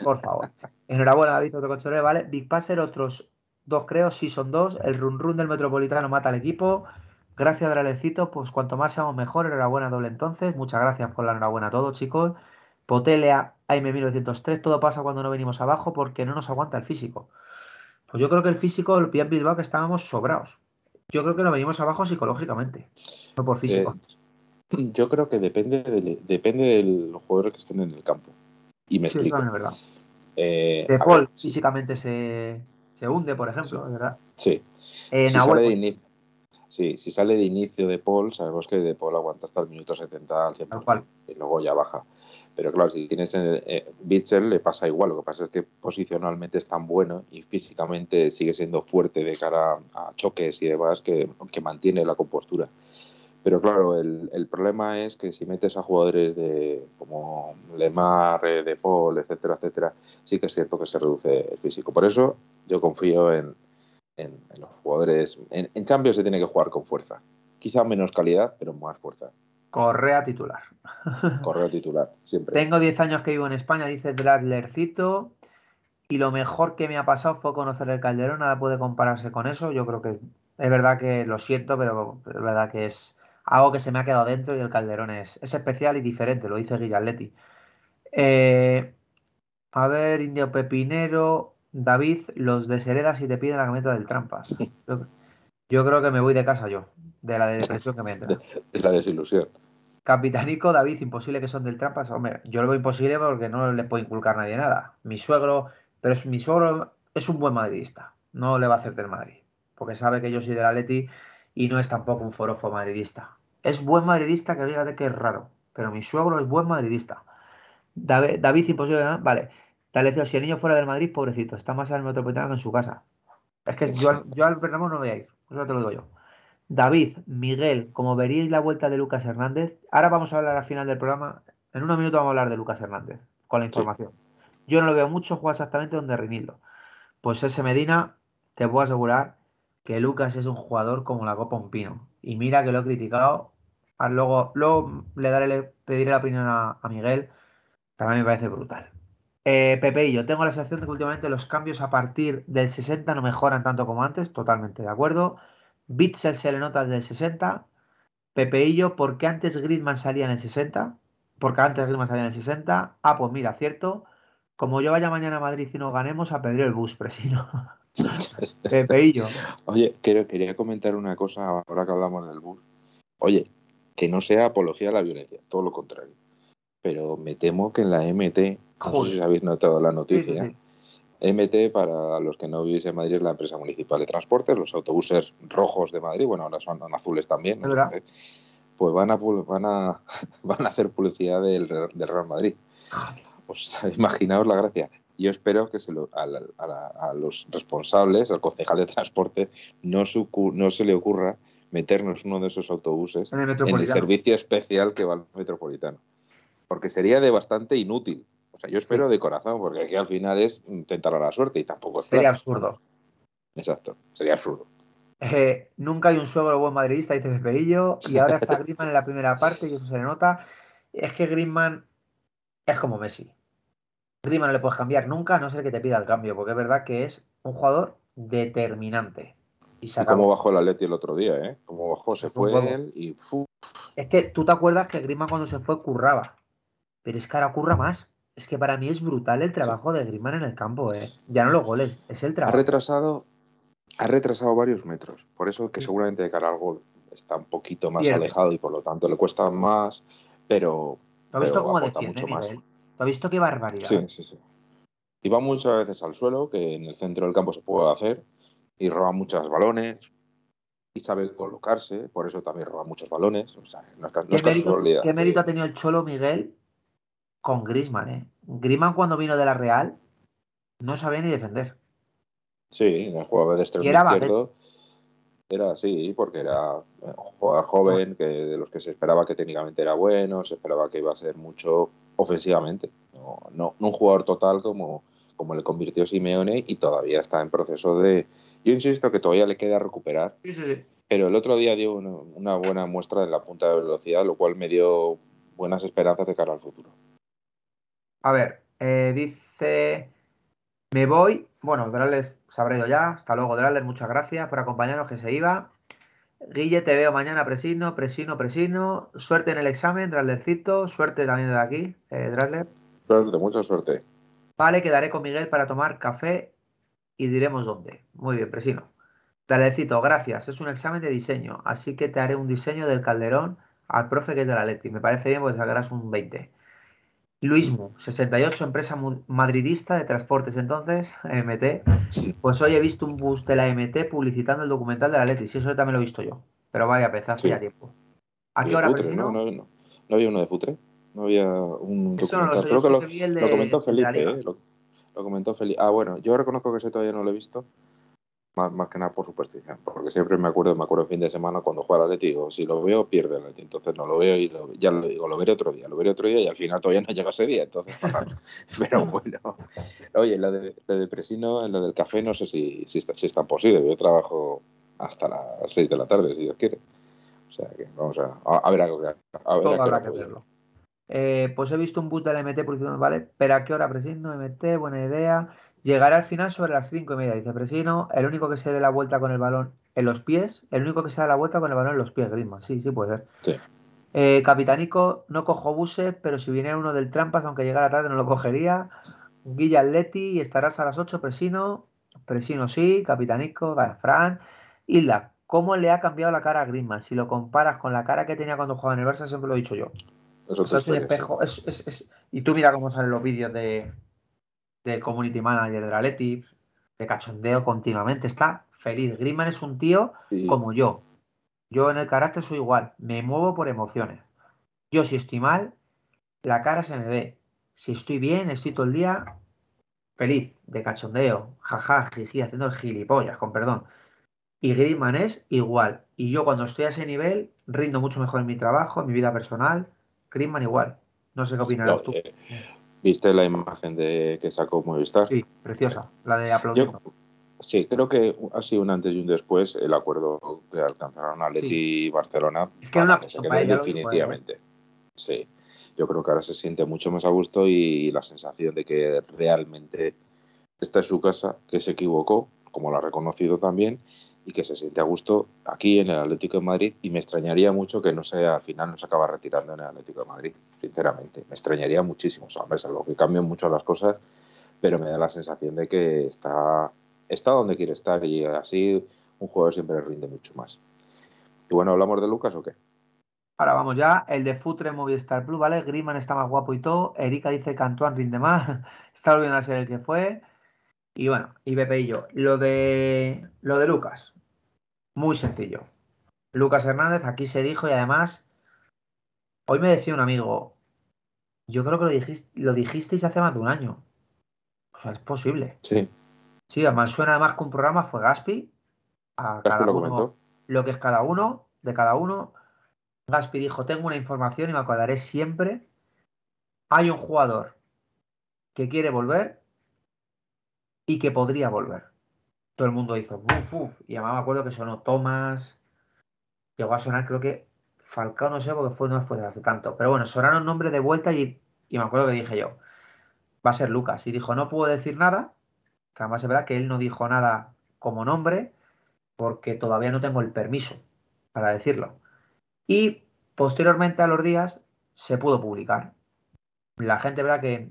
Por favor. Enhorabuena, David, otro cochonero, ¿vale? Big Passer, otros dos creo, sí son dos. El run run del Metropolitano mata al equipo. Gracias, Dralecito. Pues cuanto más seamos mejor, enhorabuena doble entonces. Muchas gracias por la enhorabuena a todos, chicos. Potelea AM1903, todo pasa cuando no venimos abajo porque no nos aguanta el físico. Pues yo creo que el físico, el pie Bilbao, que estábamos sobrados. Yo creo que no venimos abajo psicológicamente, no por físico. Yo creo que depende de, depende de los jugadores que estén en el campo. Y me Sí, explico. es verdad. Eh, De Paul ver, sí, físicamente se, se hunde, por ejemplo, es verdad. sí. Eh, si Nahuel, sale de pues, sí, si sale de inicio de Paul, sabemos que de Paul aguanta hasta el minuto 70 al 100%, Tal cual. y luego ya baja. Pero claro, si tienes eh, eh, Bitzel le pasa igual, lo que pasa es que posicionalmente es tan bueno y físicamente sigue siendo fuerte de cara a choques y demás que, mantiene la compostura. Pero claro, el, el problema es que si metes a jugadores de como Lemar, eh, De Paul, etcétera, etcétera, sí que es cierto que se reduce el físico. Por eso yo confío en los jugadores. En, en Champions se tiene que jugar con fuerza. Quizá menos calidad, pero más fuerza. Correa titular. <laughs> Correo titular, siempre. Tengo 10 años que vivo en España, dice Draslercito. Y lo mejor que me ha pasado fue conocer el Calderón. Nada puede compararse con eso. Yo creo que es verdad que lo siento, pero es verdad que es algo que se me ha quedado dentro y el Calderón es, es especial y diferente. Lo dice Guillaletti. Eh, a ver, Indio Pepinero. David, los desheredas y te piden la camioneta del Trampas. <laughs> Yo, yo creo que me voy de casa yo, de la depresión que me entra. <laughs> Es la desilusión. Capitanico, David, imposible que son del Trampas. Hombre, yo lo veo imposible porque no les puede inculcar nadie nada. Mi suegro, pero es, mi suegro es un buen madridista. No le va a hacer del Madrid. Porque sabe que yo soy del Atleti y no es tampoco un forofo madridista. Es buen madridista, que fíjate que es raro. Pero mi suegro es buen madridista. David, David imposible. ¿eh? Vale. Si el niño fuera del Madrid, pobrecito, está más en el metropolitano que en su casa. Es que yo, al- yo al Bernabéu no voy a ir. Eso te lo digo yo. David, Miguel, como veríais la vuelta de Lucas Hernández, ahora vamos a hablar al final del programa, en unos minutos vamos a hablar de Lucas Hernández, con la información. Yo no lo veo mucho, juega exactamente donde Rinildo. Pues ese Medina, te puedo asegurar que Lucas es un jugador como la Copa un Pino. Y mira que lo he criticado, ah, luego, luego le daré, le pediré la opinión a, a Miguel, para mí me parece brutal. Eh, Pepe y yo tengo la sensación de que últimamente los cambios a partir del 60 no mejoran tanto como antes, totalmente de acuerdo. Bitzel se le nota desde el 60. Pepeillo, ¿por qué antes Griezmann salía en el 60? Porque antes Griezmann salía en el 60. Ah, pues mira, cierto. Como yo vaya mañana a Madrid y no ganemos, a pedir el bus, <laughs> presino. <laughs> Pepeillo. Oye, quería comentar una cosa ahora que hablamos del bus. Oye, que no sea apología a la violencia, todo lo contrario. Pero me temo que en la MT, no sé si habéis notado la Sí, sí, noticia, sí. MT, para los que no vivís en Madrid, es la empresa municipal de transportes, los autobuses rojos de Madrid, bueno, ahora son azules también, verdad. ¿eh? pues van a, van a, <laughs> van a hacer publicidad del, del Real Madrid. O sea, <laughs> imaginaos la gracia. Yo espero que se lo- a, la- a la- a los responsables, al concejal de transporte, no, su- no se le ocurra meternos uno de esos autobuses En el en el servicio especial que va al metropolitano. Porque sería de bastante inútil. O sea, yo espero de corazón, porque aquí al final es intentar a la suerte y tampoco es Sería absurdo. Exacto, sería absurdo. Eh, nunca hay un suegro buen madridista, dice Pepeillo, y ahora está <laughs> Griezmann en la primera parte y eso se le nota. Es que Griezmann es como Messi. Griezmann no le puedes cambiar nunca, a no ser que te pida el cambio, porque es verdad que es un jugador determinante. Y Y acabó. bajó el Atleti el otro día, ¿eh? Cómo bajó, se fue él y. Es que tú te acuerdas que Griezmann cuando se fue curraba, pero es que ahora curra más. Es que para mí es brutal el trabajo de Griezmann en el campo, ¿eh? Ya no los goles, es el ha trabajo. retrasado, ha retrasado varios metros. Por eso que seguramente de cara al gol está un poquito más alejado y por lo tanto le cuesta más, pero ¿Tú has visto cómo defiende, mucho más. Miguel? ¿Tú has visto qué barbaridad? Sí, sí, sí. Y va muchas veces al suelo, que en el centro del campo se puede hacer, y roba muchos balones, y sabe colocarse, por eso también roba muchos balones. O sea, no es, ca- no ¿Qué es mérito, casualidad. qué mérito ha tenido el Cholo Miguel con Griezmann, eh? Griezmann cuando vino de la Real no sabía ni defender. Sí, no jugaba de extremo izquierdo. Era así, porque era eh, un jugador joven, que de los que se esperaba que técnicamente era bueno, se esperaba que iba a ser mucho ofensivamente. No, no, no un jugador total como, como le convirtió Simeone y todavía está en proceso de... Yo insisto que todavía le queda recuperar, Sí, sí, sí. pero el otro día dio una, una buena muestra en la punta de velocidad, lo cual me dio buenas esperanzas de cara al futuro. A ver, eh, dice. Me voy. Bueno, Drales se habrá ido ya. Hasta luego, Drales. Muchas gracias por acompañarnos que se iba. Guille, te veo mañana, Presino, Presino, Presino. Suerte en el examen, Draslercito. Suerte también desde aquí, eh, Drasler. Suerte, mucha suerte. Vale, quedaré con Miguel para tomar café y diremos dónde. Muy bien, Presino. Talecito, gracias. Es un examen de diseño, así que te haré un diseño del calderón al profe que es de la Leti. Me parece bien, pues sacarás un 20. Luismo, 68, empresa madridista de transportes entonces, <laughs> MT. Pues hoy he visto un bus de la MT publicitando el documental de la Leti. Sí, eso también lo he visto yo. Pero vaya, hace ya tiempo. ¿A qué hora Putre, no, no, no, no, había uno de Putre. No había un documental. Creo que lo, lo, comentó Felipe, ¿eh? Lo, lo, comentó Felipe. Ah, bueno, yo reconozco que ese todavía no lo he visto más, que nada por superstición, porque siempre me acuerdo, me acuerdo el fin de semana cuando juega el Atleti, digo, si lo veo, pierde el Atleti, entonces no lo veo y ya lo digo, lo veré otro día, lo veré otro día y al final todavía no <laughs> llega ese día, entonces, <laughs> pero <laughs> bueno, oye, la de, la de Presino, la del café, no sé si, si, está, si está posible, yo trabajo hasta las 6 de la tarde, si Dios quiere, o sea que vamos a, a, ver algo que, a ver que verlo. Eh, pues he visto un boot de la MT publicitando, ¿vale? Pero a qué hora presino, MT, buena idea. Llegará al final sobre las cinco y media, dice Presino. El único que se dé la vuelta con el balón en los pies, el único que se da la vuelta con el balón en los pies, Griezmann. Sí, sí puede ser. Sí. Eh, Capitanico, no cojo buses, pero si viniera uno del Trampas, aunque llegara tarde, no lo cogería. Guilla Atleti, estarás a las 8, Presino. Presino sí, Capitanico, Fran. Isla, ¿cómo le ha cambiado la cara a Griezmann? Si lo comparas con la cara que tenía cuando jugaba en el Barça, siempre lo he dicho yo. Eso es espejo. Es, es, es... Y tú mira cómo salen los vídeos de, del community manager de la Leti, de cachondeo continuamente. Está feliz. Griezmann es un tío como yo. Yo en el carácter soy igual. Me muevo por emociones. Yo si estoy mal, la cara se me ve. Si estoy bien, estoy todo el día feliz, de cachondeo, jaja, jiji, haciendo el gilipollas, con perdón. Y Griezmann es igual. Y yo cuando estoy a ese nivel, rindo mucho mejor en mi trabajo, en mi vida personal. Griezmann igual. No sé qué opinarás tú. Eh, ¿Viste la imagen de que sacó Movistar? Sí, preciosa, la de aplaudir. Sí, creo que ha sido un antes y un después el acuerdo que alcanzaron a Leti y Barcelona. Es que una se definitivamente. Sí, yo creo que ahora se siente mucho más a gusto y la sensación de que realmente esta es su casa, que se equivocó, como lo ha reconocido también, y que se siente a gusto aquí en el Atlético de Madrid y me extrañaría mucho que no sea al final no se acaba retirando en el Atlético de Madrid, sinceramente. Me extrañaría muchísimo, o sea, es algo que cambian mucho las cosas, pero me da la sensación de que está, está donde quiere estar y así un jugador siempre rinde mucho más. Y bueno, ¿hablamos de Lucas o qué? Ahora vamos ya, el de Futre Movistar Plus, ¿vale? Griman está más guapo y todo. Erika dice que Antoine rinde más. <laughs> está volviendo a ser el que fue. Y bueno, y Pepe y yo. Lo de, lo de Lucas. Muy sencillo. Lucas Hernández, aquí se dijo y además, hoy me decía un amigo, yo creo que lo, dijiste, lo dijisteis hace más de un año. O sea, es posible. Sí. Sí, además suena además que un programa fue Gaspi. A cada lo uno, lo que es cada uno, de cada uno. Gaspi dijo, tengo una información y me acordaré siempre. Hay un jugador que quiere volver y que podría volver todo el mundo hizo uf, uf, y además me acuerdo que sonó Thomas, llegó a sonar creo que Falcao, no sé, porque fue, no fue de hace tanto, pero bueno, sonaron nombres de vuelta y, y me acuerdo que dije yo, va a ser Lucas, y dijo, no puedo decir nada, que además es verdad que él no dijo nada como nombre, porque todavía no tengo el permiso para decirlo. Y posteriormente a los días se pudo publicar. La gente, verdad que,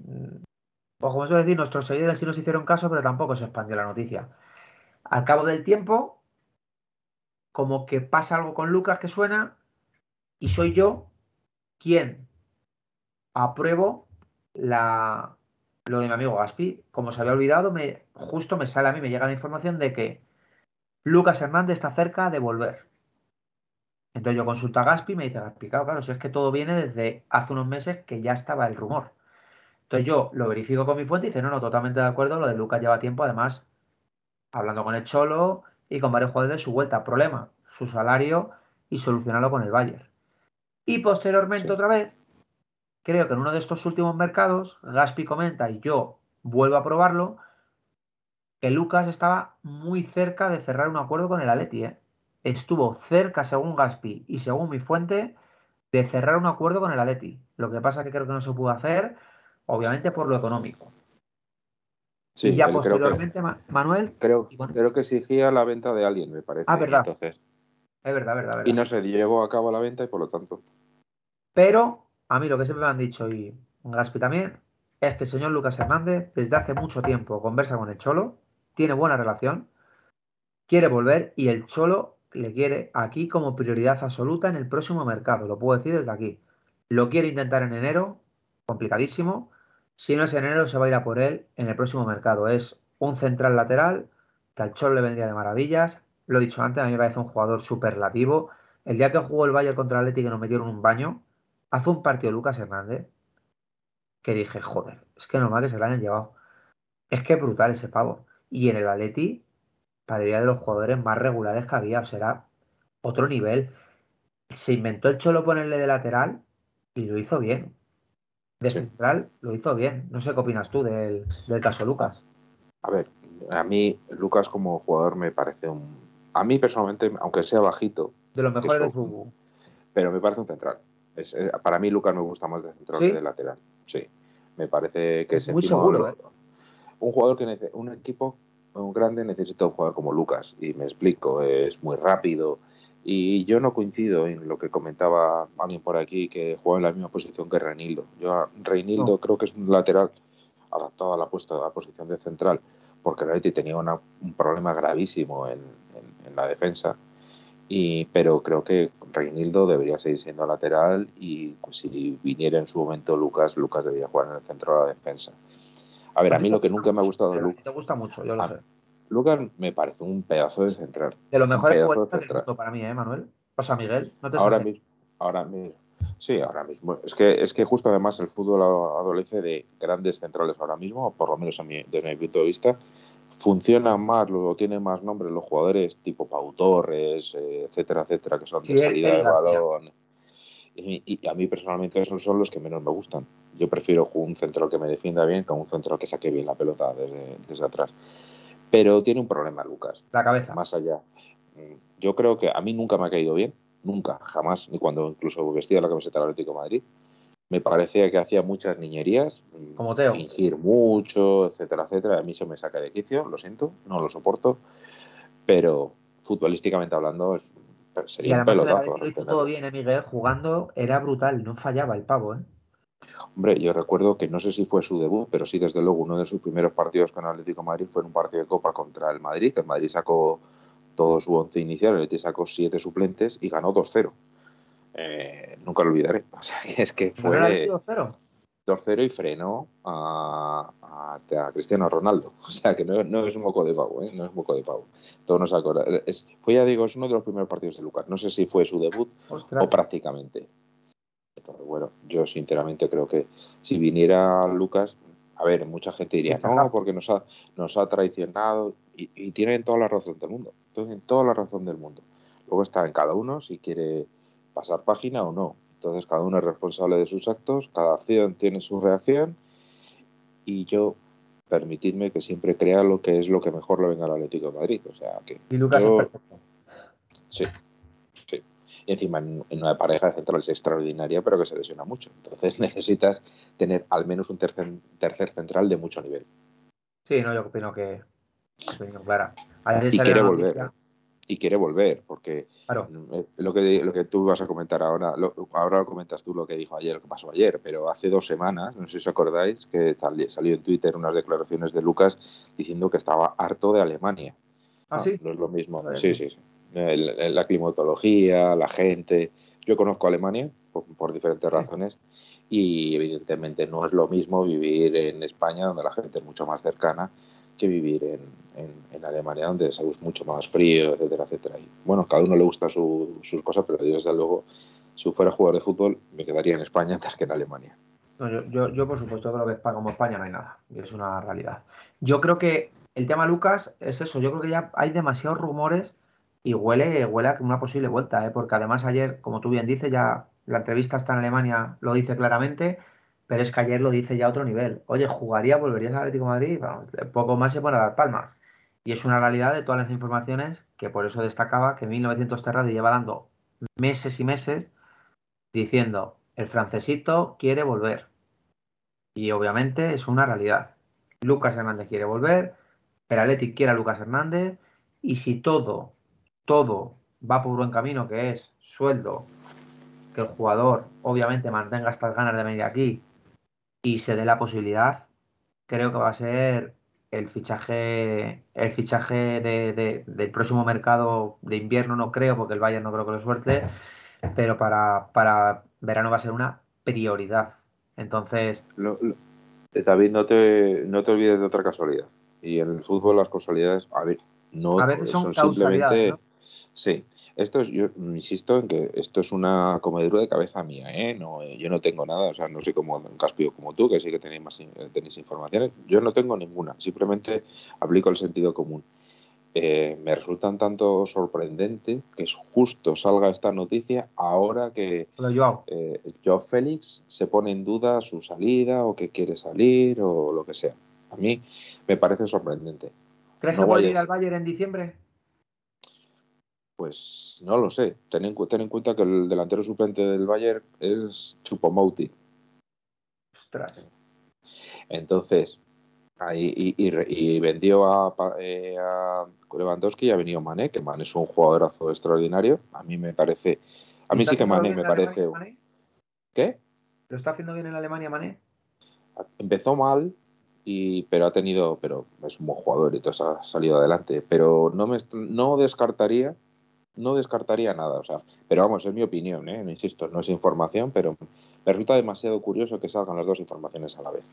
pues como suele decir, nuestros seguidores sí nos hicieron caso, pero tampoco se expandió la noticia. Al cabo del tiempo, como que pasa algo con Lucas que suena y soy yo quien apruebo la, lo de mi amigo Gaspi. Como se había olvidado, me, justo me sale a mí, me llega la información de que Lucas Hernández está cerca de volver. Entonces yo consulto a Gaspi y me dice, Gaspi, claro, claro, si es que todo viene desde hace unos meses que ya estaba el rumor. Entonces yo lo verifico con mi fuente y dice, no, no, totalmente de acuerdo, lo de Lucas lleva tiempo, además hablando con el Cholo y con varios jugadores de su vuelta. Problema, su salario y solucionarlo con el Bayern. Y posteriormente otra vez, creo que en uno de estos últimos mercados, Gaspi comenta y yo vuelvo a probarlo, que Lucas estaba muy cerca de cerrar un acuerdo con el Atleti. ¿eh? Estuvo cerca, según Gaspi y según mi fuente, de cerrar un acuerdo con el Atleti. Lo que pasa que creo que no se pudo hacer, obviamente por lo económico y ya posteriormente, Manuel. Creo, creo que exigía la venta de alguien, me parece. Ah, verdad. es verdad, verdad, Y no se llevó a cabo la venta y por lo tanto. Pero a mí lo que siempre me han dicho, y Gaspi también, es que el señor Lucas Hernández desde hace mucho tiempo conversa con el Cholo, tiene buena relación, quiere volver y el Cholo le quiere aquí como prioridad absoluta en el próximo mercado, lo puedo decir desde aquí. Lo quiere intentar en enero, complicadísimo. Si no es en enero, se va a ir a por él en el próximo mercado. Es un central lateral que al Cholo le vendría de maravillas. Lo he dicho antes, a mí me parece un jugador superlativo. El día que jugó el Bayern contra el Atlético y nos metieron un baño, hace un partido Lucas Hernández que dije, joder, es que normal que se lo hayan llevado. Es que es brutal ese pavo. Y en el Atleti, parecía de los jugadores más regulares que había, o sea, otro nivel. Se inventó el Cholo ponerle de lateral y lo hizo bien. De central lo hizo bien. No sé qué opinas tú del, caso Lucas. A ver, a mí Lucas como jugador me parece un... A mí personalmente, aunque sea bajito... De los mejores de fútbol. Pero me parece un central. Eh, para mí Lucas me gusta más de central que de lateral. Sí. Me parece que es, muy seguro. ¿eh? Un jugador que necesita, un equipo un grande necesita un jugador como Lucas y me explico, es muy rápido y yo no coincido en lo que comentaba alguien por aquí que juega en la misma posición que Reinildo. Yo Reinildo creo que es un lateral adaptado a la puesta a la posición de central porque realmente tenía un problema gravísimo en, en la defensa y, pero creo que Reinildo debería seguir siendo lateral y pues, si viniera en su momento Lucas, Lucas debería jugar en el centro de la defensa. A ver, a mí lo que nunca me ha gustado de Lucas. Te gusta mucho, yo lo sé. Lucas me parece un pedazo de central. De los mejores jugadores del mundo para mí, ¿eh, Manuel? O sea, Miguel, no te Ahora mismo, ahora mismo. Sí, ahora mismo. Es que, es que justo además el fútbol adolece de grandes centrales ahora mismo, por lo menos desde mi punto de vista, funcionan más, lo tienen más nombre los jugadores tipo Pau Torres, eh, etcétera, etcétera, que son de salida de balón. Y, a mí personalmente esos son los que menos me gustan. Yo prefiero un central que me defienda bien que un central que saque bien la pelota desde, desde atrás. Pero tiene un problema, Lucas. La cabeza. Más allá. Mm, yo creo que a mí nunca me ha caído bien. Nunca, jamás. Ni cuando incluso vestía la camiseta del Atlético de Madrid me parecía que hacía muchas niñerías, como Teo. fingir mucho, etcétera, etcétera. A mí se me saca de quicio, lo siento, no lo soporto, pero futbolísticamente hablando sería y un pelotazo. Lo hizo todo bien, ¿eh, Miguel, jugando era brutal, no fallaba el pavo, ¿eh? Hombre, yo recuerdo que no sé si fue su debut, pero sí, desde luego, uno de sus primeros partidos con Atlético Madrid fue en un partido de Copa contra el Madrid. El Madrid sacó todo su once inicial, el Atlético sacó siete suplentes y ganó 2-0. Eh, nunca lo olvidaré. <laughs> O sea, es que fue 2-0 y frenó a, a, Cristiano Ronaldo. <laughs> O sea, que no, no, es un moco de pavo, ¿eh? No es un moco de pavo. Todos nos acordamos. Es, fue, ya digo, es uno de los primeros partidos de Lucas. No sé si fue su debut o prácticamente. Pero bueno, yo sinceramente creo que si viniera Lucas, a ver, mucha gente diría, no, porque nos ha, nos ha traicionado y, y tienen toda la razón del mundo. Tienen toda la razón del mundo. Luego está en cada uno si quiere pasar página o no. Entonces cada uno es responsable de sus actos, cada acción tiene su reacción y yo permitidme que siempre crea lo que es lo que mejor le venga al Atlético de Madrid. O sea que. Y Lucas es perfecto. Sí. Y encima en una pareja de centrales extraordinaria, pero que se lesiona mucho. Entonces <laughs> necesitas tener al menos un tercer, tercer central de mucho nivel. Sí, no, yo opino que. Opino clara. y quiere volver y quiere volver, porque eh, lo, que, lo que tú vas a comentar ahora, ahora lo comentas tú lo que dijo ayer, lo que pasó ayer, pero hace dos semanas, no sé si os acordáis, que salió en Twitter unas declaraciones de Lucas diciendo que estaba harto de Alemania. ¿Ah, sí? No es lo mismo. Sí, sí, sí. La climatología, la gente. Yo conozco Alemania por, diferentes razones y evidentemente no es lo mismo vivir en España, donde la gente es mucho más cercana, que vivir en, en, Alemania, donde es mucho más frío, etcétera, etcétera. Y, bueno, cada uno le gusta sus cosas, pero yo, desde luego, si fuera jugador de fútbol, me quedaría en España <laughs> antes que en Alemania. yo, yo, por supuesto, creo que como España no hay nada, y es una realidad. Yo creo que el tema Lucas es eso, yo creo que ya hay demasiados rumores y huele, huele a una posible vuelta, ¿eh? porque además ayer, como tú bien dices, ya la entrevista está en Alemania, lo dice claramente, pero es que ayer lo dice ya a otro nivel. Oye, ¿jugaría, volverías al Atlético de Madrid? poco más se pone a dar palmas. Y es una realidad de todas las informaciones que por eso destacaba que 1900 Terradi lleva dando meses y meses diciendo el francesito quiere volver. Y obviamente es una realidad. Lucas Hernández quiere volver, el Atlético quiere a Lucas Hernández y si todo, todo va por buen camino, que es sueldo, que el jugador obviamente mantenga estas ganas de venir aquí y se dé la posibilidad, creo que va a ser el fichaje, el fichaje de, del próximo mercado de invierno no creo, porque el Bayern no creo que lo suerte, pero para, para verano va a ser una prioridad. Entonces. Eh, David, no te, no te olvides de otra casualidad. Y en el fútbol las casualidades, a ver, no a veces son, simplemente. Sí, esto es, yo insisto en que esto es una comedura de cabeza mía, ¿eh? No, yo no tengo nada, o sea, no soy como un Caspio como tú, que sí que tenéis, más, tenéis informaciones. Yo no tengo ninguna, simplemente aplico el sentido común. Eh, me resultan tanto sorprendente que justo salga esta noticia ahora que eh, Joao Félix se pone en duda su salida o que quiere salir o lo que sea. A mí me parece sorprendente. ¿Crees que vuelve a ir al Bayern en diciembre? Pues no lo sé. Ten en, en, cuenta que el delantero suplente del Bayern es Chupomouti. Ostras. Entonces, ahí, y, vendió a, eh, a, Lewandowski y ha venido Mané, que Mané es un jugadorazo extraordinario. A mí me parece. A mí sí que Mané me parece. ¿Qué? ¿Lo está haciendo bien en Alemania Mané? Empezó mal, y, pero ha tenido. Pero es un buen jugador y todo ha salido adelante. Pero no, me, no descartaría. No descartaría nada, o sea, pero vamos, es mi opinión, ¿eh? insisto, no es información, pero me resulta demasiado curioso que salgan las dos informaciones a la vez.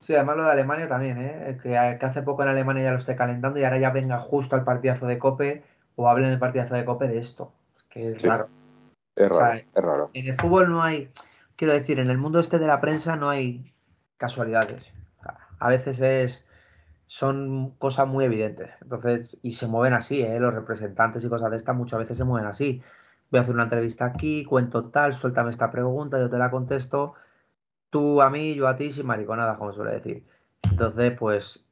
Sí, además lo de Alemania también, ¿eh? que, hace poco en Alemania ya lo esté calentando y ahora ya venga justo al partidazo de Cope o hable en el partidazo de Cope de esto, que es raro. Es raro, es raro. En el fútbol no hay, quiero decir, en el mundo este de la prensa no hay casualidades. A veces es son cosas muy evidentes. Entonces, y se mueven así, ¿eh? los representantes y cosas de estas muchas veces se mueven así. Voy a hacer una entrevista aquí, cuento tal, suéltame esta pregunta, yo te la contesto tú a mí, yo a ti, sin mariconadas, como suele decir. Entonces, pues,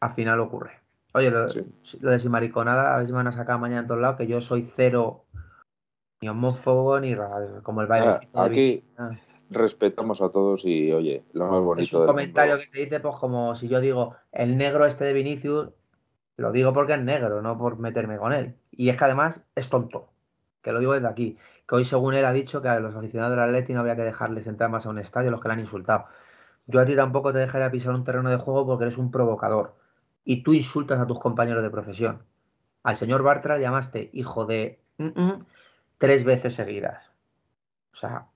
al final ocurre. Oye, lo, de sin mariconada, a ver si me van a sacar mañana en todos lados, que yo soy cero ni homófobo ni como el baile. Ah, aquí respetamos a todos y, oye, lo más bonito. Es un comentario que se dice, pues, como si yo digo, el negro este de Vinicius, lo digo porque es negro, no por meterme con él. Y es que además es tonto, que lo digo desde aquí que hoy según él ha dicho que a los aficionados del Atleti no había que dejarles entrar más a un estadio los que le han insultado. Yo a ti tampoco te dejaría pisar un terreno de juego porque eres un provocador y tú insultas a tus compañeros de profesión. Al señor Bartra llamaste hijo de tres veces seguidas. O sea,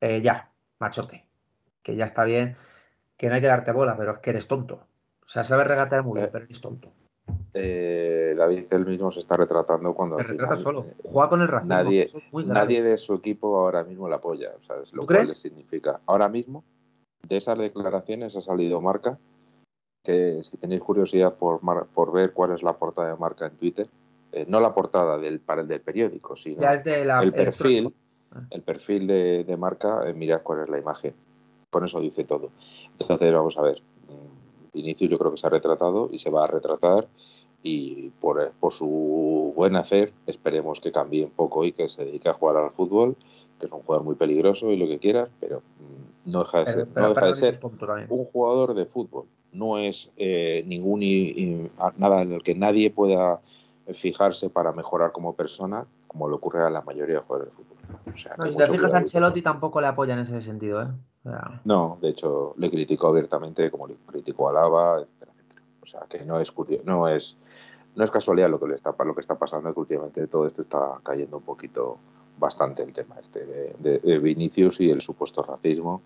eh, ya, machote. Que ya está bien, que no hay que darte bola, pero es que eres tonto. O sea, sabes regatear muy bien, eh, pero eres tonto eh, David él mismo se está retratando cuando. Se retrata solo. Juega con el racismo. Nadie, nadie de su equipo ahora mismo la apoya. O lo cual le significa. Ahora mismo, de esas declaraciones ha salido marca. Que si tenéis curiosidad por, por ver cuál es la portada de marca en Twitter, eh, no la portada del, para el del periódico, sino el perfil. El perfil de, marca, eh, mirad cuál es la imagen. Con eso dice todo. Entonces, vamos a ver. Inicio yo creo que se ha retratado y se va a retratar y por, por su buen hacer esperemos que cambie un poco y que se dedique a jugar al fútbol, que es un jugador muy peligroso y lo que quieras, pero mm, no deja de ser, no deja de ser un jugador de fútbol. No es eh, ningún nada en el que nadie pueda fijarse para mejorar como persona, como le ocurre a la mayoría de jugadores de fútbol. no, si te fijas, Ancelotti tampoco le apoya en ese sentido. ¿eh? No, de hecho, le criticó abiertamente, como le criticó a Lava, etcétera, O sea, que no es, no es, no es casualidad lo que, le está, lo que está pasando, que últimamente todo esto está cayendo un poquito bastante el tema este de, Vinicius y el supuesto racismo,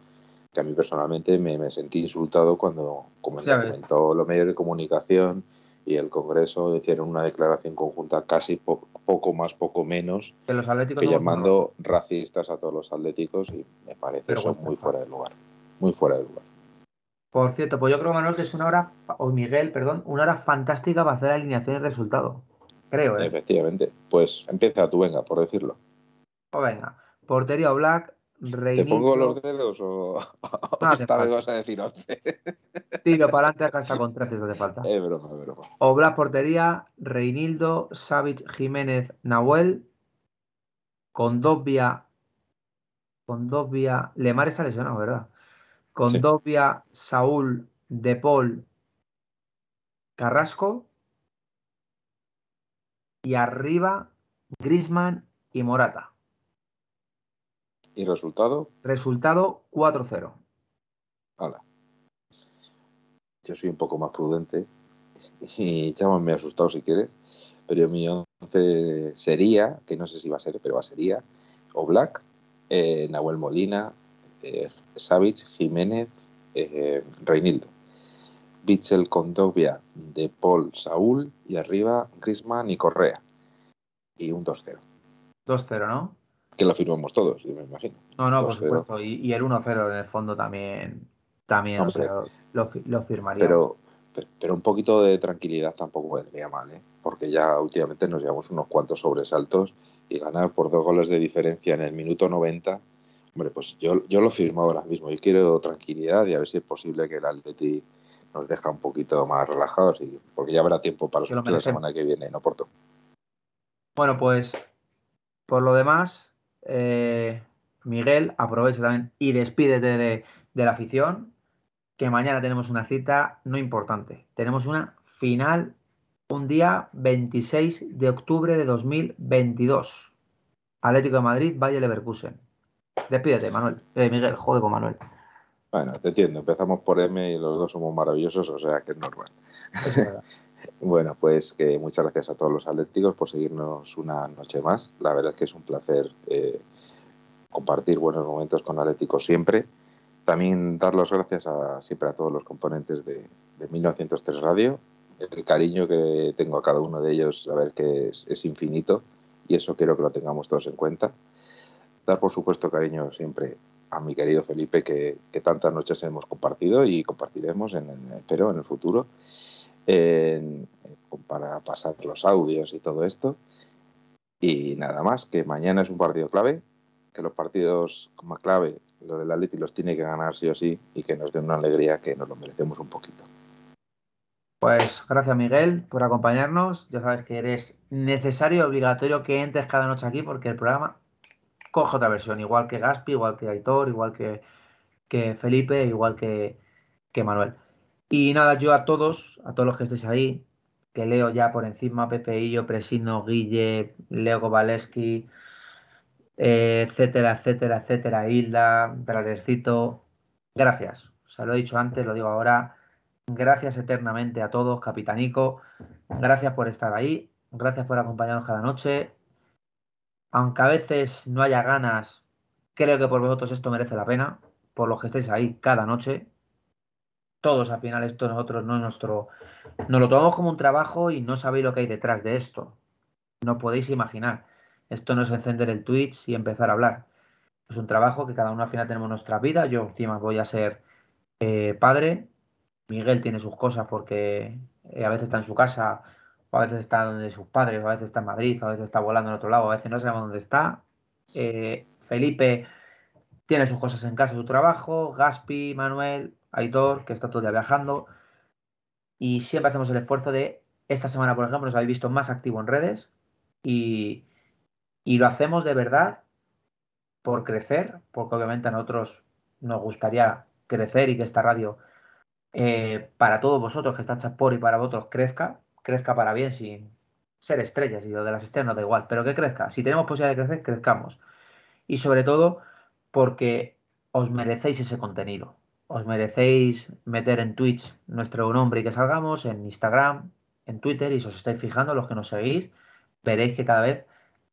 que a mí personalmente me, sentí insultado cuando, como comentó los medios de comunicación, y el Congreso hicieron una declaración conjunta casi poco más, poco menos, que, los que llamando racistas a todos los atléticos y me parece eso muy fuera de lugar, muy fuera de lugar. Por cierto, pues yo creo, Manuel, que es una hora, o Miguel, perdón, una hora fantástica para hacer alineación y resultado. Creo, ¿eh? Efectivamente. Pues empieza tú, venga, por decirlo. Pues venga. Portería Black, ¿Te pongo los dedos o, <laughs> no, esta vez vas a decir 11? <laughs> Tiro para adelante hasta con 13 si hace falta. Es broma, es broma. Obla portería, Reinildo, Savage, Jiménez, Nahuel, con dos vía. Con dos. Lemar está lesionado, ¿verdad? Con dos vía, Saúl, De Paul, Carrasco. Y arriba, Grisman y Morata. ¿Y resultado? Resultado 4-0. Yo soy un poco más prudente y llámame asustado si quieres, pero mi once sería, que no sé si va a ser, pero va sería, o Black, eh, Nahuel Molina, eh, Savage, Jiménez, eh, Reinildo. Bitzel Condovia de Paul Saúl y arriba Grisman y Correa. Y un 2-0. 2-0, ¿no? Que lo firmamos todos, yo me imagino. No, no, por supuesto. Y, el 1-0 en el fondo también, también lo, lo, firmaría. Pero, pero un poquito de tranquilidad tampoco vendría mal, ¿eh? porque ya últimamente nos llevamos unos cuantos sobresaltos y ganar por dos goles de diferencia en el minuto 90, hombre, pues yo, yo lo firmo ahora mismo. Yo quiero tranquilidad y a ver si es posible que el Atleti nos deja un poquito más relajados, y, porque ya habrá tiempo para la semana que viene en Oporto. Bueno, pues por lo demás, eh, Miguel, aprovecha también y despídete de, de la afición, que mañana tenemos una cita no importante. Tenemos una final un día 26 de octubre de 2022. Atlético de Madrid, Valle Leverkusen. Despídete, Manuel. Eh, Miguel, jode con Manuel. Bueno, te entiendo. Empezamos por M y los dos somos maravillosos, o sea que es normal. <laughs> bueno, pues que muchas gracias a todos los atléticos por seguirnos una noche más. La verdad es que es un placer eh, compartir buenos momentos con Atléticos siempre. También dar las gracias a, siempre a todos los componentes de, 1903 Radio. El cariño que tengo a cada uno de ellos, a ver que es, es infinito y eso quiero que lo tengamos todos en cuenta. Dar, por supuesto, cariño siempre a mi querido Felipe que, tantas noches hemos compartido y compartiremos, en el futuro, para pasar los audios y todo esto. Y nada más, que mañana es un partido clave, que los partidos como clave, lo del Atleti los tiene que ganar sí o sí y que nos den una alegría que nos lo merecemos un poquito. Pues gracias Miguel por acompañarnos. Ya sabes que eres necesario y obligatorio que entres cada noche aquí porque el programa coge otra versión, igual que Gaspi, igual que Aitor, igual que, que Felipe, igual que, que, Manuel. Y nada, yo a todos, a todos los que estéis ahí, que leo ya por encima, Pepe yo Presino, Guille, Leo Kowaleski, eh, etcétera, etcétera, etcétera, Hilda, Tralercito, gracias. O sea, lo he dicho antes, lo digo ahora. Gracias eternamente a todos, Capitanico. Gracias por estar ahí. Gracias por acompañarnos cada noche aunque a veces no haya ganas, creo que por vosotros esto merece la pena, por los que estéis ahí cada noche. Todos al final esto nosotros no es nuestro, nos lo tomamos como un trabajo y no sabéis lo que hay detrás de esto. No podéis imaginar. Esto no es encender el Twitch y empezar a hablar. Es un trabajo que cada uno al final tenemos nuestra vida. Yo encima voy a ser eh, padre. Miguel tiene sus cosas porque eh, a veces está en su casa a veces está donde sus padres, a veces está en Madrid, a veces está volando en otro lado, a veces no sabemos dónde está. Eh, Felipe tiene sus cosas en casa, su trabajo, Gaspi, Manuel, Aitor, que está todo el día viajando. Y siempre hacemos el esfuerzo de, esta semana, por ejemplo, nos habéis visto más activo en redes y, lo hacemos de verdad por crecer, porque obviamente a nosotros nos gustaría crecer y que esta radio, eh, para todos vosotros que está Chapor y para vosotros, crezca crezca para bien sin ser estrellas y lo de las estrellas no da igual, pero que crezca. Si tenemos posibilidad de crecer, crezcamos. Y sobre todo porque os merecéis ese contenido. Os merecéis meter en Twitch nuestro nombre y que salgamos, en Instagram, en Twitter, y si os estáis fijando, los que nos seguís, veréis que cada vez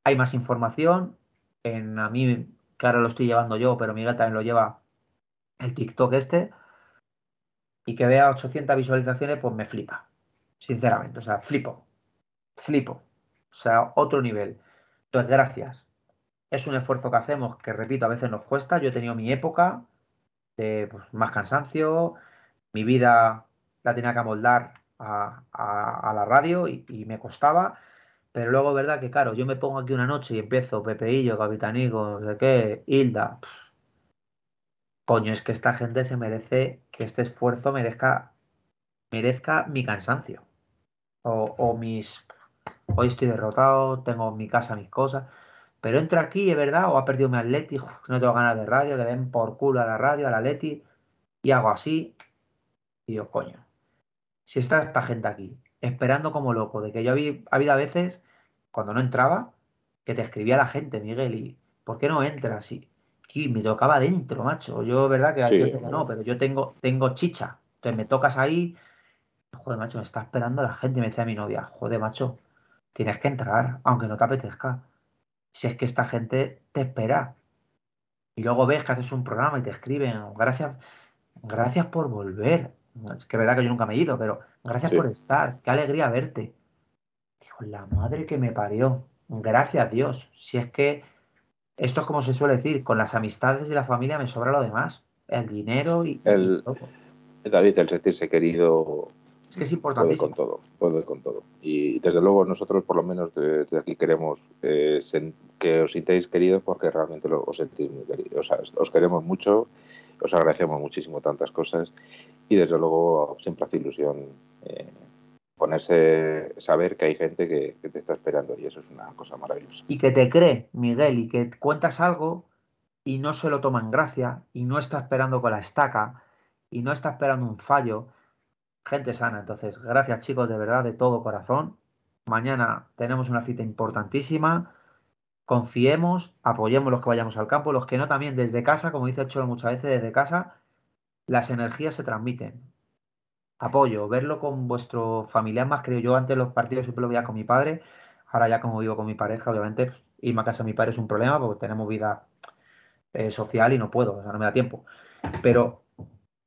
hay más información. En a mí, que ahora lo estoy llevando yo, pero Miguel también lo lleva el TikTok este, y que vea 800 visualizaciones, pues me flipa sinceramente. O sea, flipo. Flipo. O sea, otro nivel. Entonces, gracias. Es un esfuerzo que hacemos que, repito, a veces nos cuesta. Yo he tenido mi época pues, más cansancio. Mi vida la tenía que amoldar a, la radio y, me costaba. Pero luego, verdad que, claro, yo me pongo aquí una noche y empiezo Pepeillo, Capitanico, no sé qué, Hilda. Coño, es que esta gente se merece que este esfuerzo merezca, merezca mi cansancio o, mis, hoy estoy derrotado, tengo mi casa, mis cosas, pero entro aquí, es verdad, o ha perdido mi Atleti, no tengo ganas de radio, que den por culo a la radio, al Atleti, y hago así, y digo, coño, si está esta gente aquí, esperando como loco, de que yo había, ha habido a veces, cuando no entraba, que te escribía la gente, Miguel, y ¿por qué no entras? Y, y me tocaba dentro, macho. Yo, verdad que hay no, pero yo tengo, tengo chicha. Entonces me tocas ahí Joder, macho, me está esperando la gente. Me decía mi novia, joder, macho, tienes que entrar, aunque no te apetezca. Si es que esta gente te espera. Y luego ves que haces un programa y te escriben, gracias, gracias por volver. Es que es verdad que yo nunca me he ido, pero gracias Sí. por estar. Qué alegría verte. Digo, la madre que me parió. Gracias a Dios. Si es que esto es como se suele decir, con las amistades y la familia me sobra lo demás. El dinero y, y El- todo. David, el sentirse querido Es que es puede importantísimo. con todo, puede con todo. Y desde luego nosotros, por lo menos desde aquí, queremos eh, que os sintáis queridos porque realmente lo, os sentís muy queridos. O sea, os queremos mucho, os agradecemos muchísimo tantas cosas y desde luego siempre hace ilusión eh, ponerse, saber que hay gente que, que te está esperando y eso es una cosa maravillosa. y que te cree, Miguel, y que cuentas algo y no se lo toma en gracia y no está esperando con la estaca y no está esperando un fallo. Gente sana. Entonces, gracias chicos, de verdad, de todo corazón. Mañana tenemos una cita importantísima. Confiemos, apoyemos los que vayamos al campo, los que no también desde casa, como dice Cholo muchas veces, desde casa, las energías se transmiten. Apoyo, verlo con vuestro familiar más querido. Yo antes los partidos siempre lo veía con mi padre, ahora ya como vivo con mi pareja, obviamente irme a casa de mi padre es un problema porque tenemos vida eh, social y no puedo, o sea, no me da tiempo. Pero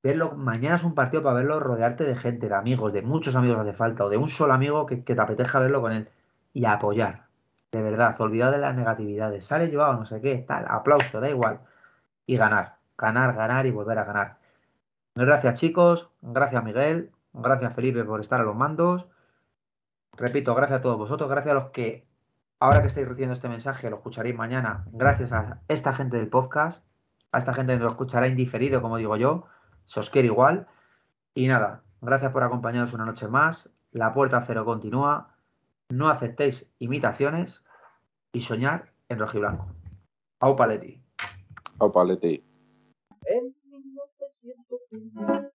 verlo, mañana es un partido para verlo, rodearte de gente, de amigos, de muchos amigos hace falta, o de un solo amigo que, que te apetezca verlo con él y apoyar. De verdad, olvidar de las negatividades. Sale Joao, no sé qué, tal, aplauso, da igual. Y ganar, ganar, ganar y volver a ganar. Gracias chicos, gracias Miguel, gracias Felipe por estar a los mandos. Repito, gracias a todos vosotros, gracias a los que ahora que estáis recibiendo este mensaje lo escucharéis mañana, gracias a esta gente del podcast, a esta gente que lo escuchará indiferido, como digo yo, se os quiere igual. Y nada, gracias por acompañaros una noche más. La puerta cero continúa. No aceptéis imitaciones y soñar en rojiblanco. Au Paletti. Opa, Leti.